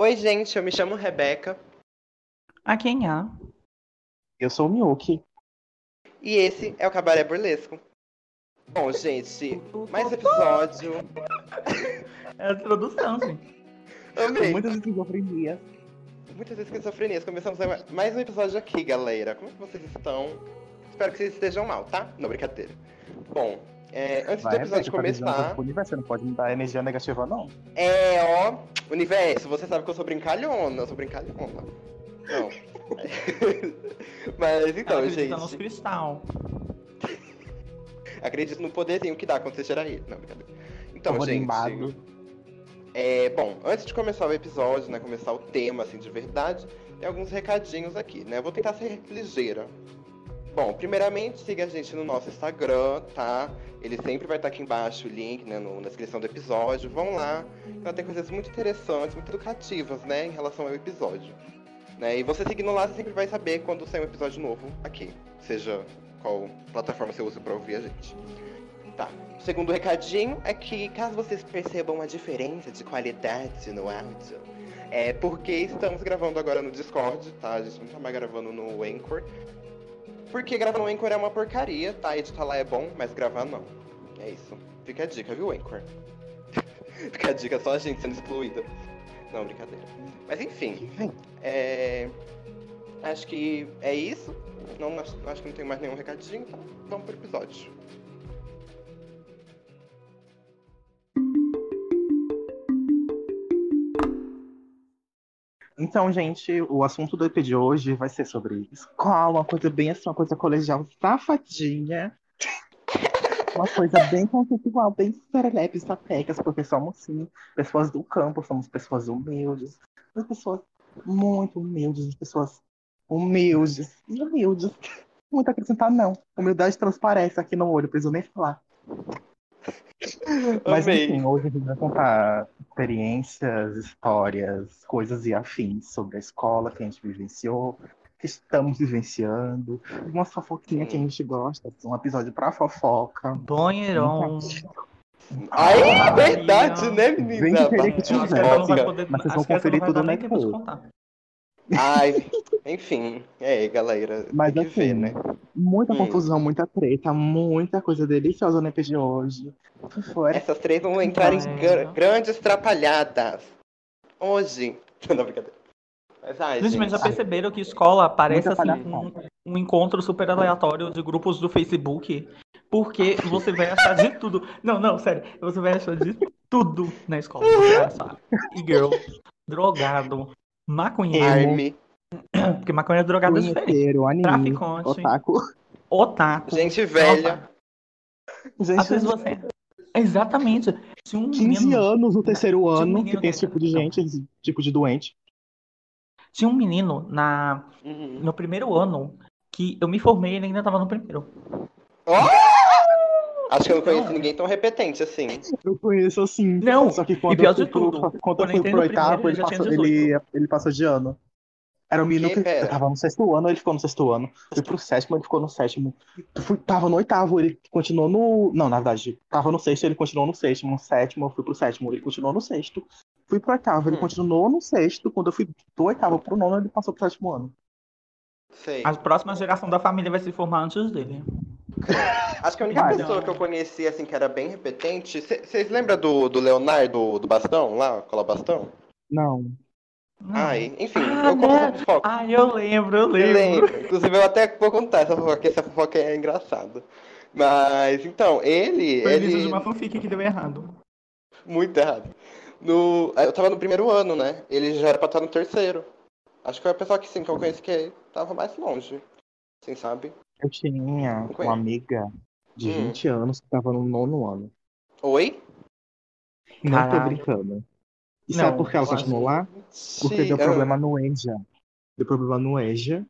Oi, gente, eu me chamo Rebeca A quem há? Eu sou o Miyuki. e esse é o Cabaré Burlesco. Bom, gente, mais episódio. É a introdução, gente. Amei. Muitas esquizofrenias. Muitas esquizofrenias. Começamos a- mais um episódio aqui, galera. Como é que vocês estão? Espero que vocês estejam mal, tá? Não, brincadeira. Bom, é, antes do Vai, episódio Rebeca, tá começar, pro universo, Você não pode me dar energia negativa, não. é, ó, universo, você sabe que eu sou brincalhona, eu sou brincalhona. Não. Mas então, Ela gente, acredita nos cristal. acredito no poderzinho que dá quando você gerar ele. Não, brincadeira. Então, gente, animado. É, bom, antes de começar o episódio, né, começar o tema, assim, de verdade, tem alguns recadinhos aqui, né? Eu vou tentar ser ligeira. Bom, primeiramente, siga a gente no nosso Instagram, tá? Ele sempre vai estar aqui embaixo, o link, né, no- na descrição do episódio. Vão lá, então tem coisas muito interessantes, muito educativas, né, em relação ao episódio. Né? E você seguindo lá, você sempre vai saber quando sair um episódio novo aqui, seja qual plataforma você usa para ouvir a gente. Tá. O segundo recadinho é que caso vocês percebam uma diferença de qualidade no áudio, é porque estamos gravando agora no Discord, tá? A gente não tá mais gravando no Anchor. Porque gravar no Anchor é uma porcaria, tá? Editar lá é bom, mas gravar não. É isso. Fica a dica, viu, Anchor? Fica a dica, só a gente sendo excluída. Não, brincadeira. Mas enfim, é... acho que é isso. Não, acho, acho que não tem mais nenhum recadinho, então vamos pro episódio. Então, gente, o assunto do EP de hoje vai ser sobre escola, uma coisa bem assim, uma coisa colegial safadinha. Uma coisa bem conceitual, bem serelepe, sapecas, porque somos, sim, pessoas do campo, somos pessoas humildes, pessoas muito humildes, pessoas humildes, e humildes. Muito a acrescentar, não. Humildade transparece aqui no olho, preciso nem falar. Mas Amei. enfim, hoje a gente vai contar experiências, histórias, coisas e afins sobre a escola que a gente vivenciou, que estamos vivenciando, uma fofoquinha que a gente gosta, um episódio pra fofoca. Banheirão. Aí, Ah, verdade, né, menina? que tiver. poder. Mas vocês vão conferir tudo contar. Ai, enfim. É, galera. Mas assim, ver, né? Muita Hum. confusão, muita treta, muita coisa deliciosa no EP de hoje. Foi Essas três vão entrar em Vai. gra- grandes trapalhadas. Hoje. Não, brincadeira. Mas, ai, Gente, mas já gente. perceberam que escola parece assim um, um encontro super aleatório de grupos do Facebook? Porque você vai achar de tudo. Não, não, sério. Você vai achar de tudo na escola. Você vai achar e-girl, drogado, maconheiro. Arme. Porque maconha é drogado é diferente. anime, Traficante. otaku. Otaku. Gente velha. Às Gente, vezes você. Exatamente. Se um 15 menino, anos no terceiro um ano que tem esse tipo de gente, esse tipo de doente. tinha um menino na, Uhum. no primeiro ano que eu me formei e ele ainda tava no primeiro. Acho que eu não conheço Não. ninguém tão repetente assim. Eu conheço assim. Não, Só que quando e pior eu fui de pro, tudo, quando eu quando eu fui pro oitavo, primeiro, ele passou, ele, ele passou de ano. Era o menino Que tava no sexto ano, ele ficou no sexto ano. Fui pro sétimo, ele ficou no sétimo. Fui, tava no oitavo, ele continuou no. Não, na verdade, tava no sexto, ele continuou no sétimo. No sétimo, eu fui pro sétimo, ele continuou no sexto. Fui pro oitavo, ele Hum. continuou no sexto. Quando eu fui do oitavo pro nono, ele passou pro sétimo ano. Sei. A próxima geração da família vai se formar antes dele. Acho que a única Vai. pessoa que eu conheci, assim, que era bem repetente. Vocês lembram do, do Leonardo do Bastão, lá, Cola Bastão? Não. Não. Ai, enfim, Ah, eu conto né? essa fofoca. Ah, eu lembro, eu Eu lembro. lembro. Inclusive, eu até vou contar essa fofoca, porque essa fofoca é engraçada. Mas, então, ele. Foi ele... de uma fanfic que deu errado. Muito errado. No... Eu tava no primeiro ano, né? Ele já era pra estar no terceiro. Acho que foi a pessoa que, sim, que eu conheci que tava mais longe. Assim, sabe? Eu tinha uma amiga de Hum. 20 anos que tava no nono ano. Oi? Não tô brincando. E Não, sabe por que ela continuou lá? Porque deu ah, problema no EJA. Deu problema no EJA.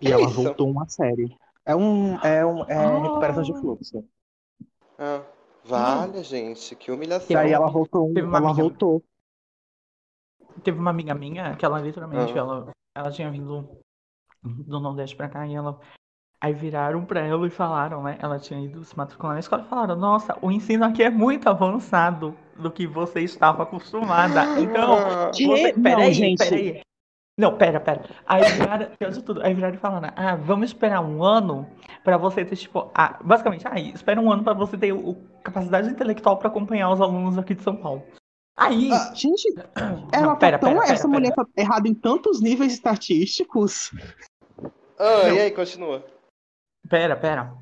E ela isso? voltou uma série. É um. É um. É Ah. recuperação de fluxo. Ah, vale, gente, que humilhação. E aí ela voltou. Teve uma Ela amiga- voltou. Teve uma amiga minha que ela literalmente, Ah. ela, ela tinha vindo do Nordeste pra cá e ela. Aí viraram pra ela e falaram, né? Ela tinha ido se matricular na escola e falaram: Nossa, o ensino aqui é muito avançado do que você estava acostumada. Então, Que? você... Não, peraí, gente. peraí. Não, pera, pera. Aí viraram, pior de tudo, aí viraram e falaram, ah, vamos esperar um ano pra você ter, tipo, ah, basicamente, ah, espera um ano pra você ter o, capacidade intelectual pra acompanhar os alunos aqui de São Paulo. Aí, Ah, Gente, não, ela pera, tá tão. pera, pera, essa mulher pera. tá errada em tantos níveis estatísticos. Ah, Não. e aí, continua. Pera, pera.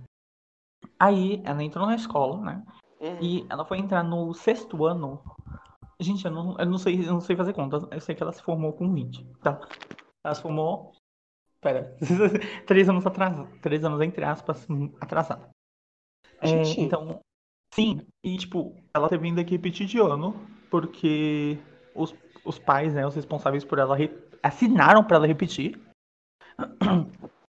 Aí ela entrou na escola, né? Uhum. E ela foi entrar no sexto ano. Gente, eu não, eu não sei, eu não sei fazer contas. Eu sei que ela se formou com 20, tá? Ela se formou. Pera. três anos atrasada. Três anos, entre aspas, atrasada. É, Gente. então, sim. E, tipo, ela teve ainda que repetir de ano. Porque os, os pais, né, os responsáveis por ela, re- assinaram pra ela repetir.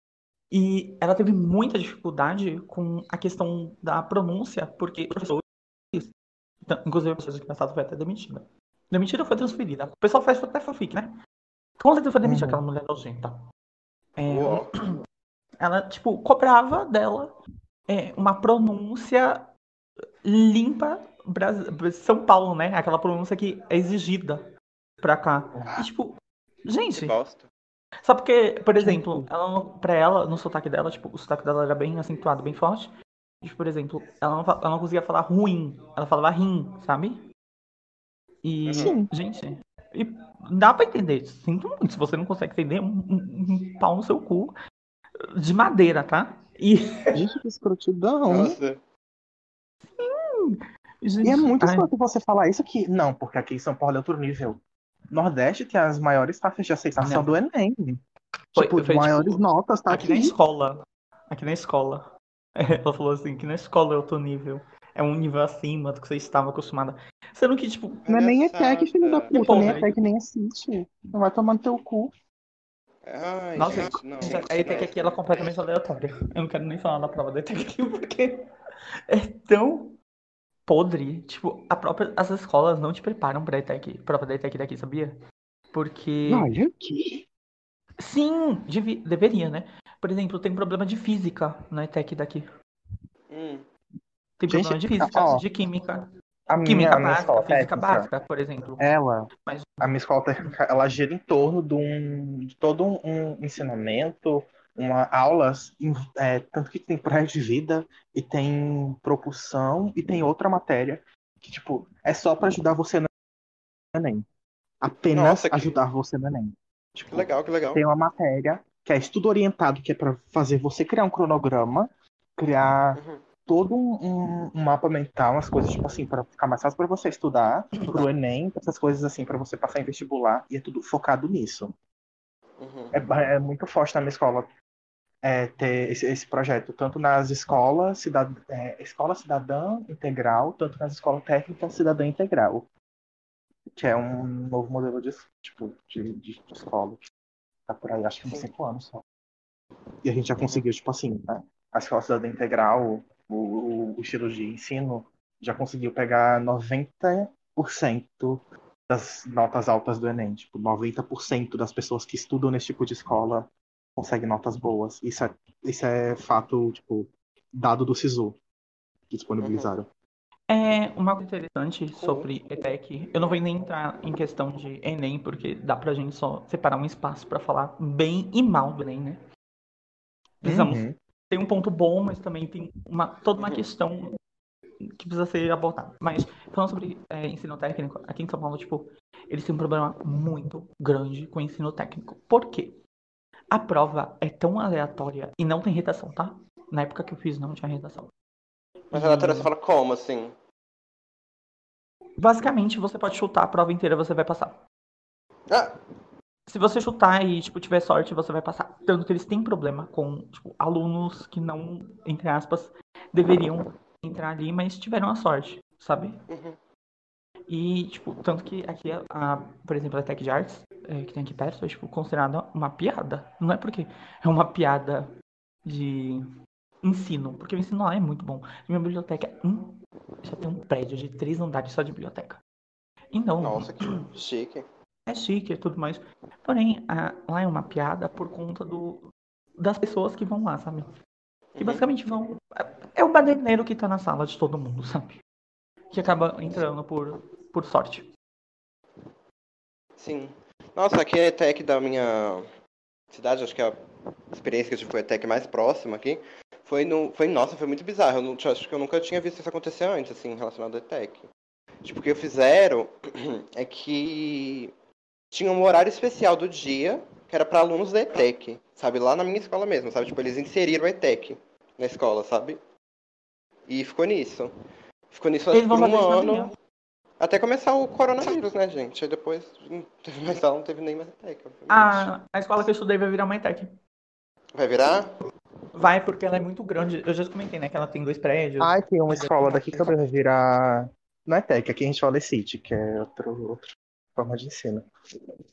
E ela teve muita dificuldade com a questão da pronúncia, porque professores, então, inclusive a professora que passado foi até demitida. Demitida foi transferida? O pessoal faz até fanfic, né? Com certeza foi demitida, Uhum. aquela mulher nojenta. É, ela, tipo, cobrava dela é, uma pronúncia limpa São Paulo, né? Aquela pronúncia que é exigida pra cá. E, tipo, Que gente, bosta. Só porque, por exemplo, ela, não- pra ela, no sotaque dela, tipo, o sotaque dela era bem acentuado, bem forte. Tipo, por exemplo, ela não, ela não conseguia falar ruim, ela falava rim, sabe? E, Sim. gente, e dá pra entender. Sinto muito, se você não consegue entender, um, um- um pau no seu cu de madeira, tá? E, Gente, que escrotidão. Nossa. gente, E é muito ai, escroto você falar isso aqui. Não, porque aqui em São Paulo é outro nível. Nordeste tem as maiores taxas de aceitação Não. do Enem. Foi- tipo, foi, maiores tipo, notas, tá aqui na aqui. escola. Aqui na escola. Ela falou assim, que na escola é outro nível. É um nível acima do que você estava acostumada. Sendo que, tipo, Não é nem ETEC, filho da puta, nem Podre. ETEC, nem assiste. Não vai tomar no teu cu. Ai, Nossa, gente, não. a ETEC aqui ela é completamente aleatória. Eu não quero nem falar da prova da ETEC aqui, porque é tão podre. Tipo, a própria, as escolas não te preparam pra ETEC, prova da ETEC daqui, sabia? Porque. Olha aqui. Sim, deveria, né? Por exemplo, tem problema de física na ETEC daqui. Hum. Tem Gente, problema de física, ó, de química. A minha, Química a minha básica, escola física técnica, básica, por exemplo. ela, Mas a minha escola técnica, ela gira em torno de, um, de todo um, um ensinamento, uma aulas, é, tanto que tem projeto de vida e tem propulsão e tem outra matéria que, tipo, é só pra ajudar você no Enem. Apenas Nossa, que- ajudar você no Enem. Que Tipo, legal, que legal. tem uma matéria que é estudo orientado, que é pra fazer você criar um cronograma, criar Uhum. todo um, um- mapa mental, umas coisas tipo assim, para ficar mais fácil para você estudar, pro Enem, essas coisas assim, para você passar em vestibular, e é tudo focado nisso. Uhum. É, é muito forte na minha escola é, ter esse, esse projeto, tanto nas escolas cidad, é, escola cidadã integral, tanto nas escolas técnicas cidadã integral, que é um novo modelo de, tipo, de, de, escola. Tá por aí, acho que uns cinco anos só. E a gente já conseguiu, tipo assim, né? A escola cidadã integral, o, o, o estilo de ensino, já conseguiu pegar 90% das notas altas do Enem. Tipo, 90% das pessoas que estudam nesse tipo de escola conseguem notas boas. Isso é, isso é fato, tipo, dado do SISU que disponibilizaram. é uma coisa interessante sobre ETEC. Eu não vou nem entrar em questão de Enem, porque dá pra gente só separar um espaço pra falar bem e mal do Enem, né? Precisamos Uhum. tem um ponto bom, mas também tem uma, toda uma Uhum. questão que precisa ser abordada. Mas falando sobre é, ensino técnico, aqui em São Paulo, tipo, eles têm um problema muito grande com o ensino técnico. Por quê? A prova é tão aleatória e não tem redação, tá? Na época que eu fiz não tinha redação. Mas E, a Natália fala como, assim? Basicamente, você pode chutar a prova inteira, você vai passar. Ah, Se você chutar e, tipo, tiver sorte, você vai passar. Tanto que eles têm problema com, tipo, alunos que não, entre aspas, deveriam entrar ali, mas tiveram a sorte, sabe? uhum. E, tipo, tanto que aqui, a, a- por exemplo, a Tech de Arts, é, que tem aqui perto, é, tipo, considerada uma piada. Não é porque é uma piada de ensino, porque o ensino lá é muito bom. Minha biblioteca é um, já tem um prédio de três andares só de biblioteca. Então, Nossa, que chique. é chique e tudo mais. Porém, a- lá é uma piada por conta do, das pessoas que vão lá, sabe? Que Uhum. basicamente vão. É o baderneiro que tá na sala de todo mundo, sabe? Que acaba entrando por, por sorte. Sim. Nossa, aqui é a ETEC da minha cidade, acho que a experiência que eu tive com a ETEC mais próxima aqui. Foi no. Foi, nossa, foi muito bizarro. Eu não, acho que eu nunca tinha visto isso acontecer antes, assim, relacionado à ETEC. Tipo, o que fizeram é que tinha um horário especial do dia que era para alunos da ETEC, sabe? Lá na minha escola mesmo, sabe? Tipo, eles inseriram a ETEC na escola, sabe? E ficou nisso. Ficou nisso acho Eles que vão por um ano. Até começar o coronavírus, né, gente? Aí depois não teve mais aula, não teve nem mais ETEC, obviamente. A, a escola que eu estudei vai virar uma ETEC. Vai virar? Vai, porque ela é muito grande. Eu já comentei, né? Que ela tem dois prédios. Ai, tem uma escola daqui que também vai virar. Não é TEC, aqui a gente fala City, que é outro, outra forma de ensino.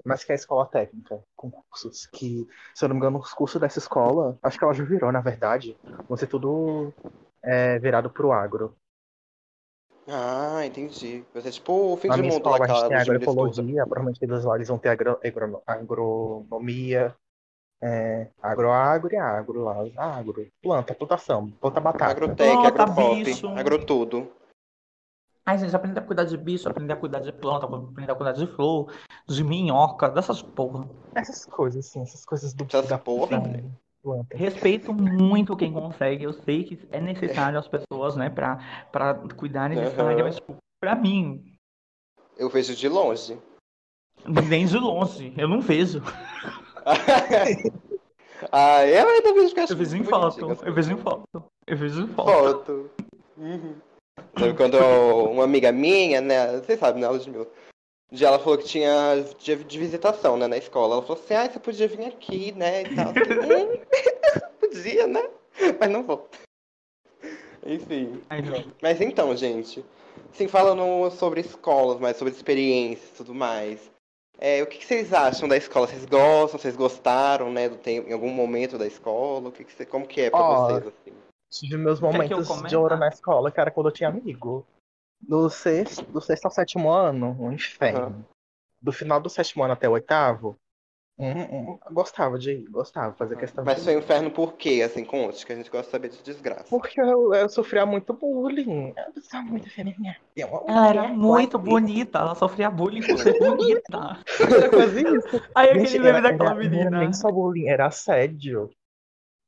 Mas que é a escola técnica, com cursos que, se eu não me engano, os cursos dessa escola, acho que ela já virou, na verdade, vão ser tudo é, virado pro agro. Ah, entendi. Vai ser tipo o fim Na de mundo escola lá a gente tem agroecologia, provavelmente eles lá eles vão ter agro, agro- agronomia, é, agroagro e agro lá. Agro, planta, plantação, planta batata. Agrotec, Planta, agropop, bicho. agrotudo. Ai, gente, aprender a cuidar de bicho, aprender a cuidar de planta, aprender a cuidar de flor, de minhoca, dessas porra. Essas coisas, assim, essas coisas do Essas da porra. da planta. Respeito muito quem consegue. Eu sei que é necessário as pessoas, né, pra, pra cuidarem dessa Aham. área, mas, tipo, pra mim, Eu vejo de longe. nem de longe, eu não vejo. ah, eu ainda vejo que acho Eu vejo em foto, bonitinho, eu vejo em foto, eu vejo em foto. Foto. Uhum. Sabe, quando uma amiga minha, né, vocês sabem, né, ela dia ela falou que tinha dia de visitação, né, na escola. Ela falou assim, ah, você podia vir aqui, né, e tal. Hum, podia, né? Mas não vou. Enfim. Mas então, gente, assim, falando sobre escolas, mais sobre experiências e tudo mais, é, o que, que vocês acham da escola? Vocês gostam? Vocês gostaram, né, do tempo, em algum momento da escola? O que que você, como que é pra Ó, vocês, assim? Tive meus momentos de ouro na escola, que era quando eu tinha amigo. Do sexto, do sexto ao sétimo ano, um inferno. Do final do sétimo ano até o oitavo, um, um, gostava de ir, gostava, fazer questão Mas de foi um inferno por quê, assim, conte, que a gente gosta de saber de desgraça. Porque eu, eu sofria muito bullying. Eu sou muito feminina. Ela era mulher, muito bonita, ela sofria bullying por ser bonita. Era quase isso. Aí Gente, aquele meme era, daquela era- não era menina. nem só bullying, era assédio.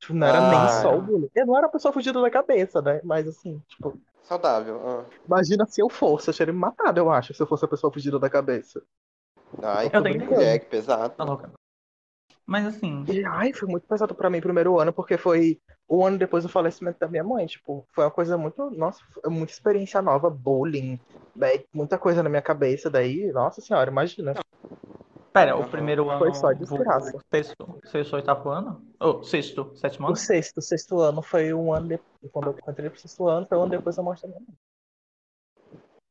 Tipo, não era Ah. nem só o bullying. Eu não era uma pessoa fugida da cabeça, né? Mas assim, tipo, Saudável. ah. imagina se eu fosse, eu teria me matado, eu acho, se eu fosse a pessoa fugida da cabeça. Ai, Eu que tenho mulher, que pesado. Tá louca. Mas assim, E ai, foi muito pesado pra mim primeiro ano, porque foi o ano depois do falecimento da minha mãe. Tipo, foi uma coisa muito. Nossa, foi muita experiência nova, bullying, daí, muita coisa na minha cabeça. Daí, nossa senhora, imagina. Pera, o primeiro ano. Foi só desgraça. Sexto, sexto, oitavo ano? Oh, sexto, sétimo O ano? sexto, o sexto ano foi um ano depois. Quando eu entrei pro sexto ano, foi um ano depois da morte da minha mãe.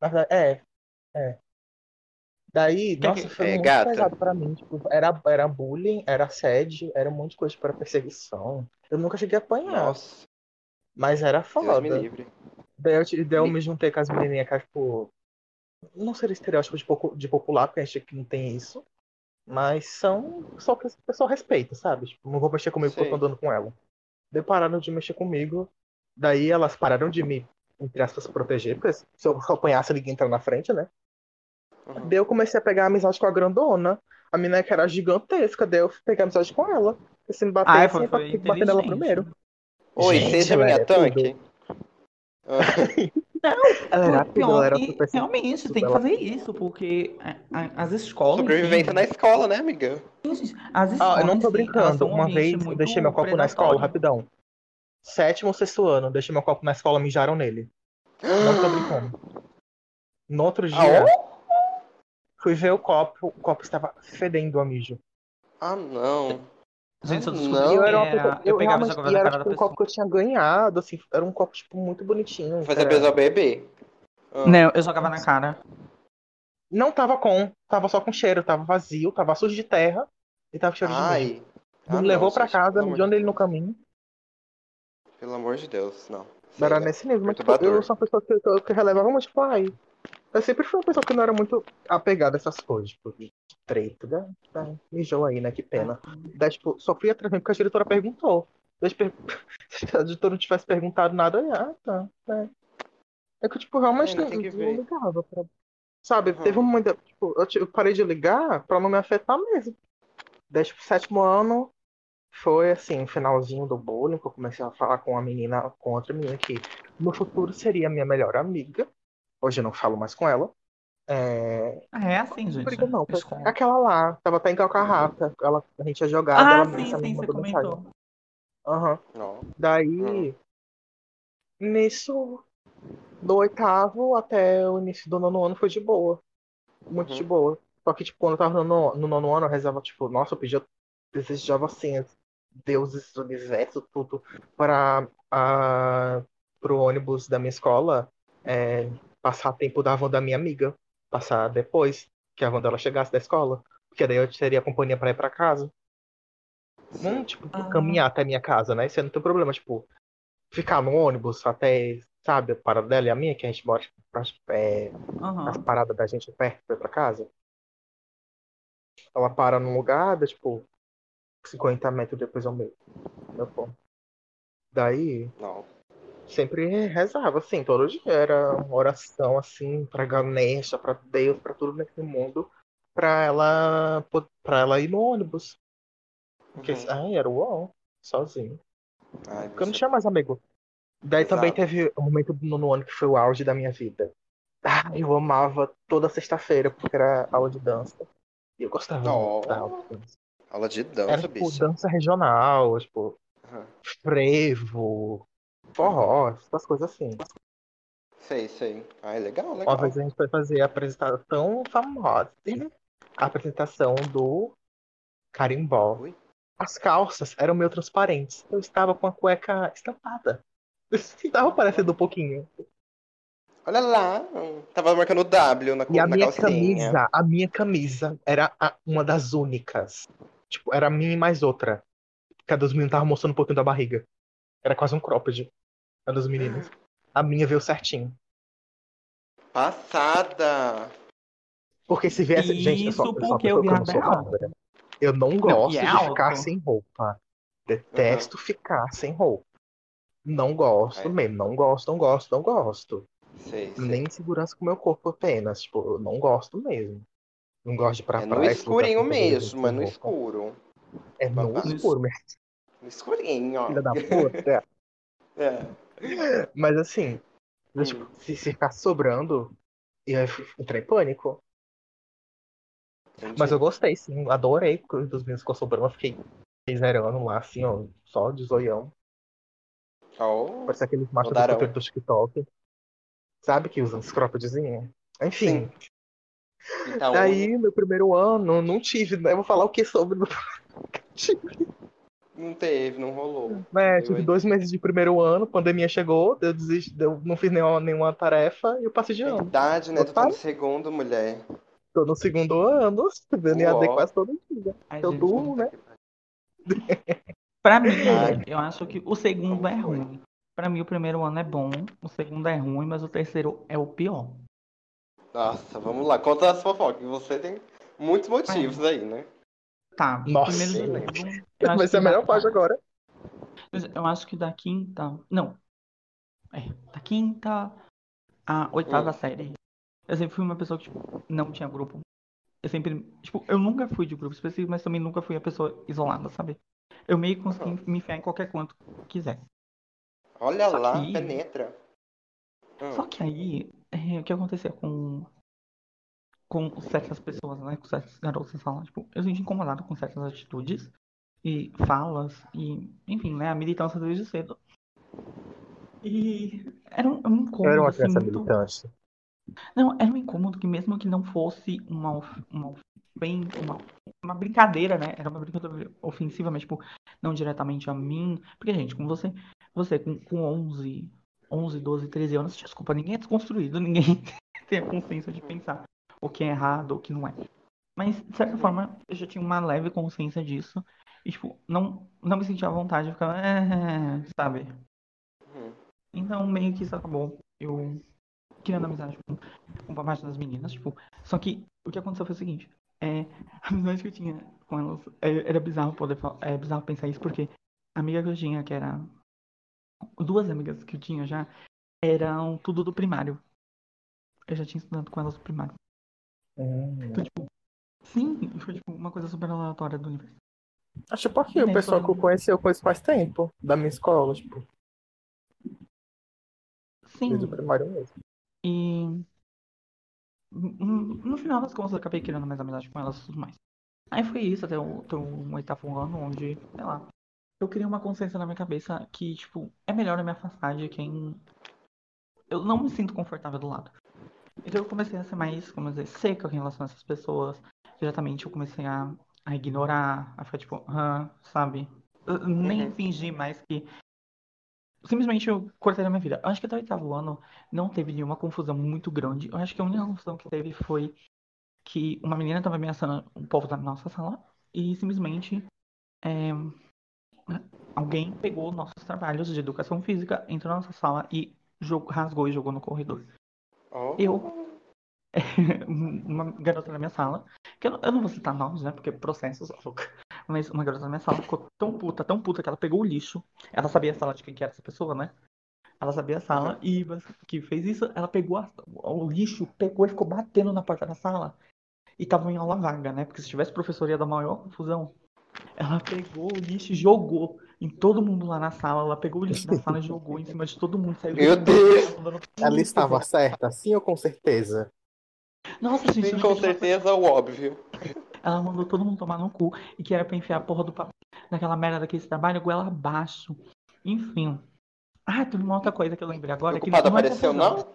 Na verdade, é. É. Daí, Que nossa, que- foi é, muito gata? pesado pra mim. Tipo, era, era bullying, era assédio, era um monte de coisa para perseguição. Eu nunca cheguei a apanhar, Nossa, mas era Deus me foda. livre. Daí eu, te- daí eu me juntei com as menininhas que, tipo, não seria estereótipo de, de popular, porque a gente aqui não tem isso. Mas são só que o pessoal respeita, sabe? Tipo, não vou mexer comigo porque eu tô andando com ela. Daí pararam de mexer comigo. Daí elas pararam de me, entre aspas, proteger, porque se eu só apanhasse, ninguém entrar na frente, né? Uhum. Daí eu comecei a pegar amizade com a grandona. A menina que era gigantesca, daí eu peguei amizade com ela. Porque se me bater, Ah, assim, foi, eu foi bater nela primeiro. Oi, Gente, seja minha é tanque. Ah, Ela era ela era pior, e super realmente tem que fazer isso, porque a- a- as escolas. sobrevivência na escola, né, amiga? As escolas. Ah, eu não tô brincando. um Uma vez eu deixei meu copo na escola, rapidão. Sétimo ou sexto ano, deixei meu copo na escola, mijaram nele. Não tô brincando. No outro dia, fui ver o copo, o copo estava fedendo a mijo. Ah, não. Gente, eu descobri não. Eu era uma era- pessoa. eu Eu, pegava e realmente, jogava e na era tipo um copo pessoa. que eu tinha ganhado, assim, era um copo, tipo, muito bonitinho. Fazer ao bebê. Ah, Não, eu jogava na cara. Não tava com, tava só com cheiro, tava vazio, tava sujo de terra e tava cheiro de. Ai. Ah, Me não, levou pra casa, me deu de nele no caminho. Pelo amor de Deus, não. Era nesse nível, mas tipo, eu sou uma pessoa que, que, que relevava, mas tipo, ai. Eu sempre fui uma pessoa que não era muito apegada a essas coisas, tipo, de treta, né? Ai, mijou aí, né? Que pena. Daí, tipo, só fui atrás mesmo porque a diretora perguntou. Se a editora não tivesse perguntado nada, eu ia, ah, tá. É, é que, tipo, realmente Ainda não, não ligava pra. Sabe, Uhum. teve um momento. Tipo, eu, parei de ligar pra não me afetar mesmo. Daí, tipo, sétimo ano foi assim, finalzinho do bullying, que eu comecei a falar com uma menina, com outra menina que no futuro seria minha melhor amiga. Hoje eu não falo mais com ela. É, É assim, não gente. briga não, aquela lá, tava até em Calcarrata, ela, a gente tinha jogado, Ah, ela sim, sim, você comentou. Aham. Ó. Daí, nisso, do oitavo até o início do nono ano foi de boa. Muito Uhum. de boa. Só que, tipo, quando eu tava no, no, no nono ano, eu rezava, tipo, nossa, eu pedia, desejava assim, deuses do universo, tudo, para a, pro ônibus da minha escola é, passar tempo da van da minha amiga. Passar depois que a van dela chegasse da escola. Porque daí eu teria companhia pra ir pra casa. Não, tipo, Ah. caminhar até minha casa, né? Isso não tem problema, tipo, ficar no ônibus até, sabe, a parada dela e a minha, que a gente mora, tipo, pra- é, Aham. as paradas da gente perto pra ir pra casa. Ela para num lugar, dá, tipo, 50 metros depois ao meio. Meu ponto. Daí, Não. Sempre rezava, assim, todo dia. Era uma oração, assim, pra Ganesha, pra Deus, pra tudo nesse mundo, pra ela, pra ela ir no ônibus. Porque, Uhum. ai, era UOL, sozinho. Ai, Porque eu não tinha mais amigo. Daí também Exato. teve um momento nono ano que foi o auge da minha vida. Ah, eu amava toda sexta-feira, porque era aula de dança. E eu gostava Oh. da aula de dança. Aula de dança, Era tipo bicha. dança regional, tipo, Uhum. frevo, forró, essas coisas assim. Sei, sei. Ai, legal, Uma legal. vez a gente foi fazer a apresentação famosa. A apresentação do carimbó. Ui. As calças eram meio transparentes. Eu estava com a cueca estampada. Estava parecendo um pouquinho. Olha lá. Tava marcando W na, E a na minha calcinha. camisa, a minha camisa era a- uma das únicas. Tipo, era a minha e mais outra. Que a dos meninos tava mostrando um pouquinho da barriga. Era quase um cropped. A dos meninos. A minha veio certinho. Passada. Porque se viesse. Gente, eu sou, eu Isso sou uma porque o que eu não sou é. Eu não gosto e é de ficar sem roupa. Detesto ficar sem roupa. Não gosto É. mesmo. Não gosto, não gosto, não gosto. Sei, sei. Nem segurança com o meu corpo apenas. Tipo, eu não gosto mesmo. Não gosto de ir pra É no praia. escurinho lugar sem mesmo, é no roupa. escuro. É no escuro, minha No escurinho, ó. filha da puta. É. Mas assim, Hum. tipo, se, se ficar sobrando, eu ia entrar em pânico. Entendi. Mas eu gostei, sim. Adorei que os dos meus ficou sobrando. Eu fiquei zerando lá, assim, ó, só de zoião. Oh. Parece aqueles machos do do TikTok. Sabe que usam os croppedzinhos? Enfim, Então, daí, meu primeiro ano, não tive, né? Eu vou falar o que sobre. não teve, não rolou. Eu, tive dois meses de primeiro ano, pandemia chegou, eu desisti, eu não fiz nenhuma, nenhuma tarefa e eu passei de ano. Verdade, né? Tu tá no segundo, mulher. Tô no segundo ano, vendo EAD quase todo dia. Ai, Eu gente, durmo, né? Pra mim, Ai. eu acho que o segundo é ruim. Pra mim, o primeiro ano é bom, o segundo é ruim, mas o terceiro é o pior. Nossa, vamos lá. Conta as fofocas. Você tem muitos motivos aí, né? Tá, Nossa. primeiro segundo. eu acho Vai ser a melhor da- parte agora. Eu acho que da quinta. Não. É, da quinta à oitava Hum. série. Eu sempre fui uma pessoa que, tipo, não tinha grupo. Eu sempre. Tipo, eu nunca fui de grupo específico, mas também nunca fui a pessoa isolada, sabe? Eu meio que consegui Uhum. me enfiar em qualquer canto que quisesse. Olha Só lá, que- penetra. Hum. Só que aí, é, o que acontecia com. Com certas pessoas, né? Com certos garotos na sala, tipo, eu senti incomodado com certas atitudes e falas e, enfim, né? A militância desde cedo. E era um, um incômodo, Eu era uma assim, criança muito... militante. Não, era um incômodo que mesmo que não fosse uma, uma, uma, uma brincadeira, né? Era uma brincadeira ofensiva, mas, tipo, não diretamente a mim. Porque, gente, com você, você com, com 11, 11, 12, 13 anos, desculpa, ninguém é desconstruído, ninguém tem a consciência de pensar o que é errado, o que não é. Mas, de certa forma, eu já tinha uma leve consciência disso. E, tipo, não, não me sentia à vontade de ficar, "É", sabe? Hum. Então, meio que isso acabou. Eu criando amizade com, com uma parte das meninas, tipo. Só que o que aconteceu foi o seguinte: é, a amizade que eu tinha com elas é, era bizarro poder falar, é bizarro pensar isso, porque amiga que eu tinha, que era. Duas amigas que eu tinha já, eram tudo do primário. Eu já tinha estudado com elas do primário. Então, tipo, sim, foi tipo uma coisa super aleatória do universo. Acho porque o Nem pessoal que eu foi- conheci, eu conheço faz tempo. Da minha escola, tipo, Sim, desde o primário mesmo. e. No final das contas, eu acabei criando mais amizade com elas e tudo mais. Aí foi isso, até o, até o oitavo ano, onde, sei lá, eu criei uma consciência na minha cabeça que, tipo, é melhor eu me afastar de quem eu não me sinto confortável do lado. Então eu comecei a ser mais, como dizer, seca em relação a essas pessoas. Diretamente eu comecei a, a ignorar, a ficar tipo, ah, sabe? Eu nem Uhum. fingir mais que. Simplesmente eu cortei da minha vida. Eu acho que até o oitavo ano não teve nenhuma confusão muito grande. Eu acho que a única confusão que teve foi que uma menina estava ameaçando o povo da nossa sala e simplesmente é, alguém pegou nossos trabalhos de educação física, entrou na nossa sala e jogou- rasgou e jogou no corredor. Ó. Eu, uma garota na minha sala, que eu, não- eu não vou citar nomes, né, porque processos, louca. Mas uma garota na minha sala ficou tão puta, tão puta que ela pegou o lixo. Ela sabia a sala de quem que era essa pessoa, né? Ela sabia a sala e que fez isso, ela pegou a- o lixo, pegou e ficou batendo na porta da sala. E tava em aula vaga, né? Porque se tivesse professor ia dar maior confusão. Ela pegou o lixo e jogou em todo mundo lá na sala. Ela pegou o lixo da sala e jogou em cima de todo mundo. Saiu Meu Deus! Ela estava "Puta, certa, sim ou com certeza? Nossa, gente, Sim, com certeza o óbvio. Ela mandou todo mundo tomar no cu e que era pra enfiar a porra do papel naquela merda daquele trabalho goela abaixo. Enfim. Ah, teve uma outra coisa que eu lembrei agora. o que não apareceu, não?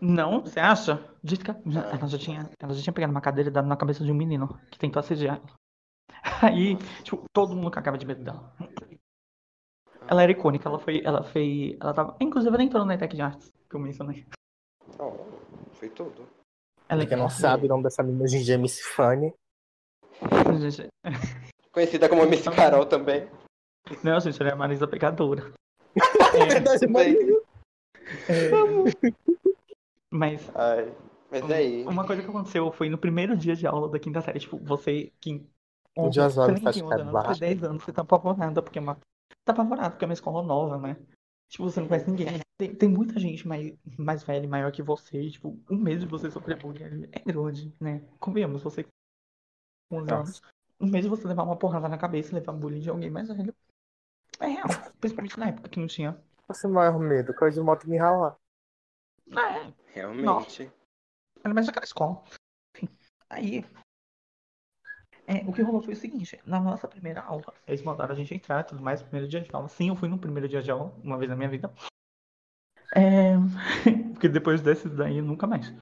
Não, você acha? Dito que Ah. ela já tinha, ela já tinha pegado uma cadeira e dado na cabeça de um menino que tentou assediar ela. Aí, tipo, todo mundo cagava de medo dela. Ela era icônica, ela foi, ela fez, ela tava, inclusive ela entrou na ETEC de Artes, que eu mencionei. Ó, foi tudo. Ela Pra quem não sabe, o nome dessa menina hoje em dia é Miss Fanny. Conhecida como Miss Carol também. Não, gente, ela é a Marisa Pegadora. É verdade, Maria. Mas Ai. Mas aí. Uma coisa que aconteceu foi no primeiro dia de aula da quinta série, tipo, você que. Tem 11 anos, trabalho. você tem 10 anos, você tá apavorada porque é uma. Tá apavorado porque é uma escola nova, né? Tipo, você não conhece ninguém. Tem, tem muita gente mais, mais velha e maior que você. E, tipo, um mês de você sofrer bullying é grande, né? Convenhamos, você com 11 anos. Um mês de você levar uma porrada na cabeça e levar bullying de alguém mais velho. É real. Principalmente na época que não tinha. Esse maior medo, coisa de moto me ralar. É, Realmente. Era mais naquela escola. Enfim, aí. É, o que rolou foi o seguinte: na nossa primeira aula, eles mandaram a gente entrar e tudo mais, primeiro dia de aula. Sim, eu fui no primeiro dia de aula, uma vez na minha vida. É, porque depois desses daí, nunca mais.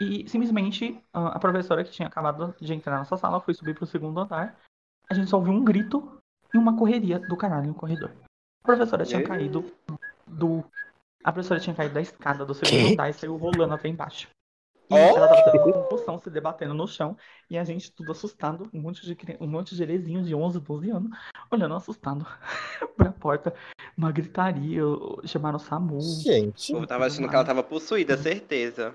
E simplesmente a professora que tinha acabado de entrar na nossa sala foi subir pro segundo andar. A gente só ouviu um grito e uma correria do caralho no corredor. A professora tinha caído do. A professora tinha caído da escada do segundo andar e saiu rolando até embaixo. E Oh! ela tava tendo uma convulsão, se debatendo no chão. E a gente tudo assustado, um monte de, um monte de herezinhos de 11, 12 anos, olhando assustado pra porta. Uma gritaria, chamaram o SAMU. Gente, Eu tava achando que ela tava possuída, certeza.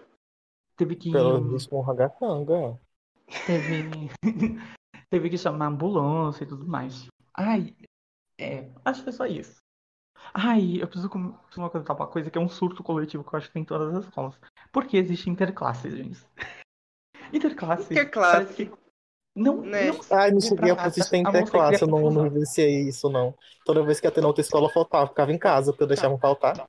Teve que. pelo visto, um ragatanga. Teve. teve que chamar ambulância e tudo mais. Ai, é. Acho que foi só isso. Ai, eu preciso com- preciso contar uma coisa que é um surto coletivo que eu acho que tem em todas as escolas. Por que existe interclasses, gente? Interclasse. Que classe? parece que- Não, Né? não Ai, não cheguei a assistir interclasse, eu não, vivenciei isso, não. Toda vez que ia ter na outra escola, eu faltava, ficava em casa, porque eu deixava faltar.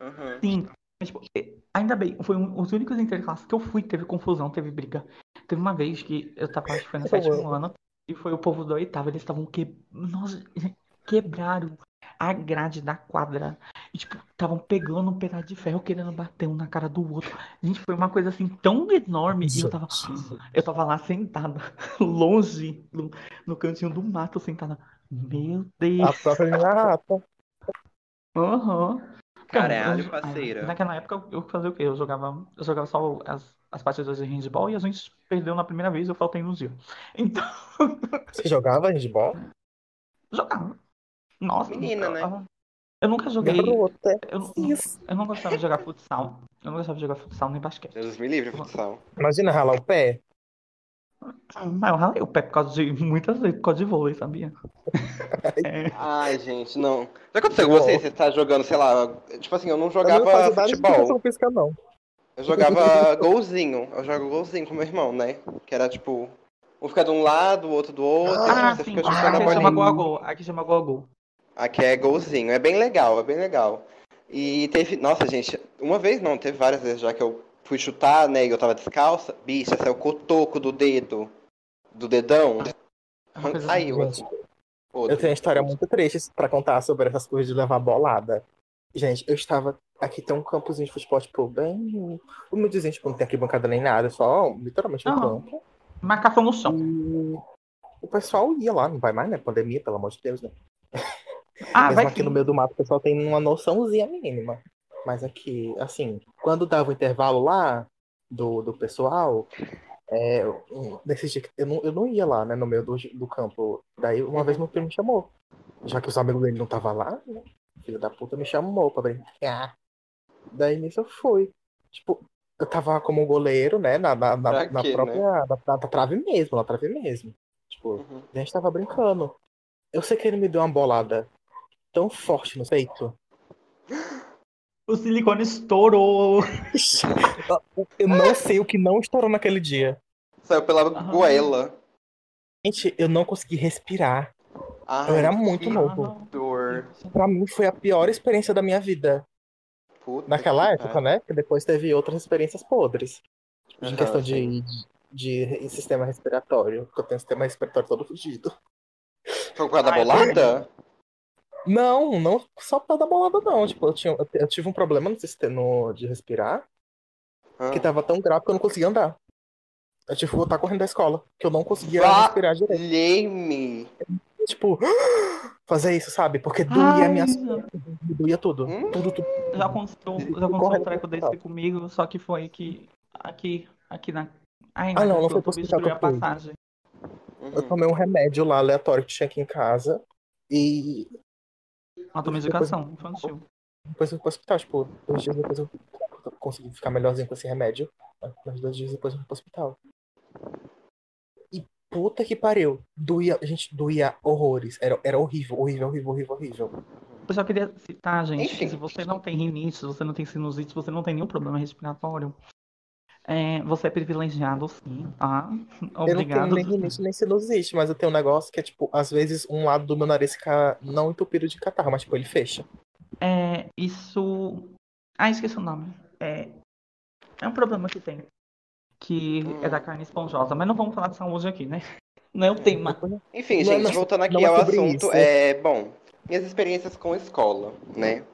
Aham. Sim. Mas, tipo, eh, ainda bem, foi um, os únicos interclasses que eu fui, teve confusão, teve briga. Teve uma vez que eu tava, acho que foi no sétimo ano, e foi o povo do oitavo, eles estavam que... Nossa, quebraram a grade da quadra. E, tipo, estavam pegando um pedaço de ferro querendo bater um na cara do outro. Gente, foi uma coisa assim tão enorme. E eu tava, eu tava lá sentada, longe, no, no cantinho do mato, sentada. Meu A Deus. própria minha rata. Aham. Caralho, parceira. Naquela época eu eu fazia o quê? Eu jogava, eu jogava só as, as partidas de handball e a gente perdeu na primeira vez, eu faltei nos dias. Então, Você jogava handball? jogava. Nossa, Menina, eu, né? eu- eu nunca joguei. Garota. Eu, não- Isso. eu não gostava de jogar futsal. Eu não gostava de jogar futsal nem basquete. Deus me livre, futsal. Imagina ralar o pé. Mas eu ralei o pé por causa de muitas vezes por causa de vôlei, sabia? É, Ai, gente, não. Já aconteceu com você? Você tá jogando, sei lá, tipo assim, eu não Eu não jogava nada de futebol. física, não. Eu jogava golzinho. Eu jogo golzinho com meu irmão, né? Que era tipo, um fica de um lado, o outro do outro, ah, você sim. fica chutando a Aqui chama gol a gol. Aqui chama gol a gol. Aqui é golzinho, é bem legal, é bem legal. E teve, nossa, gente, uma vez não, teve várias vezes já que eu fui chutar, né, e eu tava descalça, bicha, saiu o cotoco do dedo, do dedão, É saiu assim. Eu tenho uma história muito triste pra contar sobre essas coisas de levar bolada. Gente, eu estava. Aqui tem um campozinho de futebol, tipo, bem. Humildezinho, tipo, não tem aqui bancada nem nada, só literalmente um Ah. campo. Marcação no chão. E o pessoal ia lá, não vai mais, né? Pandemia, pelo amor de Deus, né? Ah, Mesmo vai aqui sim. no meio do mato, o pessoal tem uma noçãozinha mínima. Mas aqui, assim, quando dava o intervalo lá do, do pessoal, é, nesse dia que eu não, eu não ia lá, né, no meio do, do campo. Daí uma vez meu primo me chamou. Já que os amigos dele não estavam lá, né? Filho da puta me chamou pra brincar. Daí nisso eu fui. Tipo, eu tava como goleiro, né? Na, na, na, na quê, própria. Na, na trave mesmo, na trave mesmo. Tipo, Uhum. a gente tava brincando. Eu sei que ele me deu uma bolada tão forte no peito. O silicone estourou. Eu não sei o que não estourou naquele dia. Saiu pela Aham. goela. Gente, eu não consegui respirar. Ai, Eu era muito que novo. dor. Pra mim foi a pior experiência da minha vida. Puta Naquela que época, né? Porque depois teve outras experiências podres. Em Aham, questão de, de, de sistema respiratório. Porque eu tenho sistema respiratório todo fugido. Foi por causa da Ai, bolada? Não, não só por causa da bolada, não. Tipo, eu, tinha, eu, eu tive um problema no sistema de respirar Ah. que tava tão grave que eu não conseguia andar. Eu tive que voltar correndo da escola, que eu não conseguia respirar direito. Leme. Tipo, fazer isso, sabe? Porque doía Ai, minhas doía tudo. Hum? Tudo, tudo. Já aconteceu, já aconteceu um treco desse comigo, só que foi que aqui, aqui na. Ai, Ah, não, não foi eu hospital destruí a que eu passagem. Eu tomei um remédio lá aleatório que tinha aqui em casa. E Automedicação infantil. depois eu fui pro hospital. Tipo, dois dias depois eu consegui ficar melhorzinho com esse remédio. Mas dois dias depois eu fui pro hospital. E puta que pariu. Doía, gente, doía horrores. Era, era horrível, horrível, horrível, horrível, horrível. Eu só queria citar, gente, Enfim. se você não tem rinite, se você não tem sinusite, se você não tem nenhum problema respiratório, é, você é privilegiado sim, tá? Eu não tenho Obrigado. nem rinite nem sinusite, mas eu tenho um negócio que é, tipo, às vezes um lado do meu nariz fica não entupido de catarro, mas, tipo, ele fecha. É, isso. Ah, esqueci o nome. É, é um problema que tem. Que é da carne esponjosa. Mas não vamos falar de saúde aqui, né? Não é o tema. Enfim, gente, não, voltando aqui é ao assunto, isso. é, bom, minhas experiências com escola, né?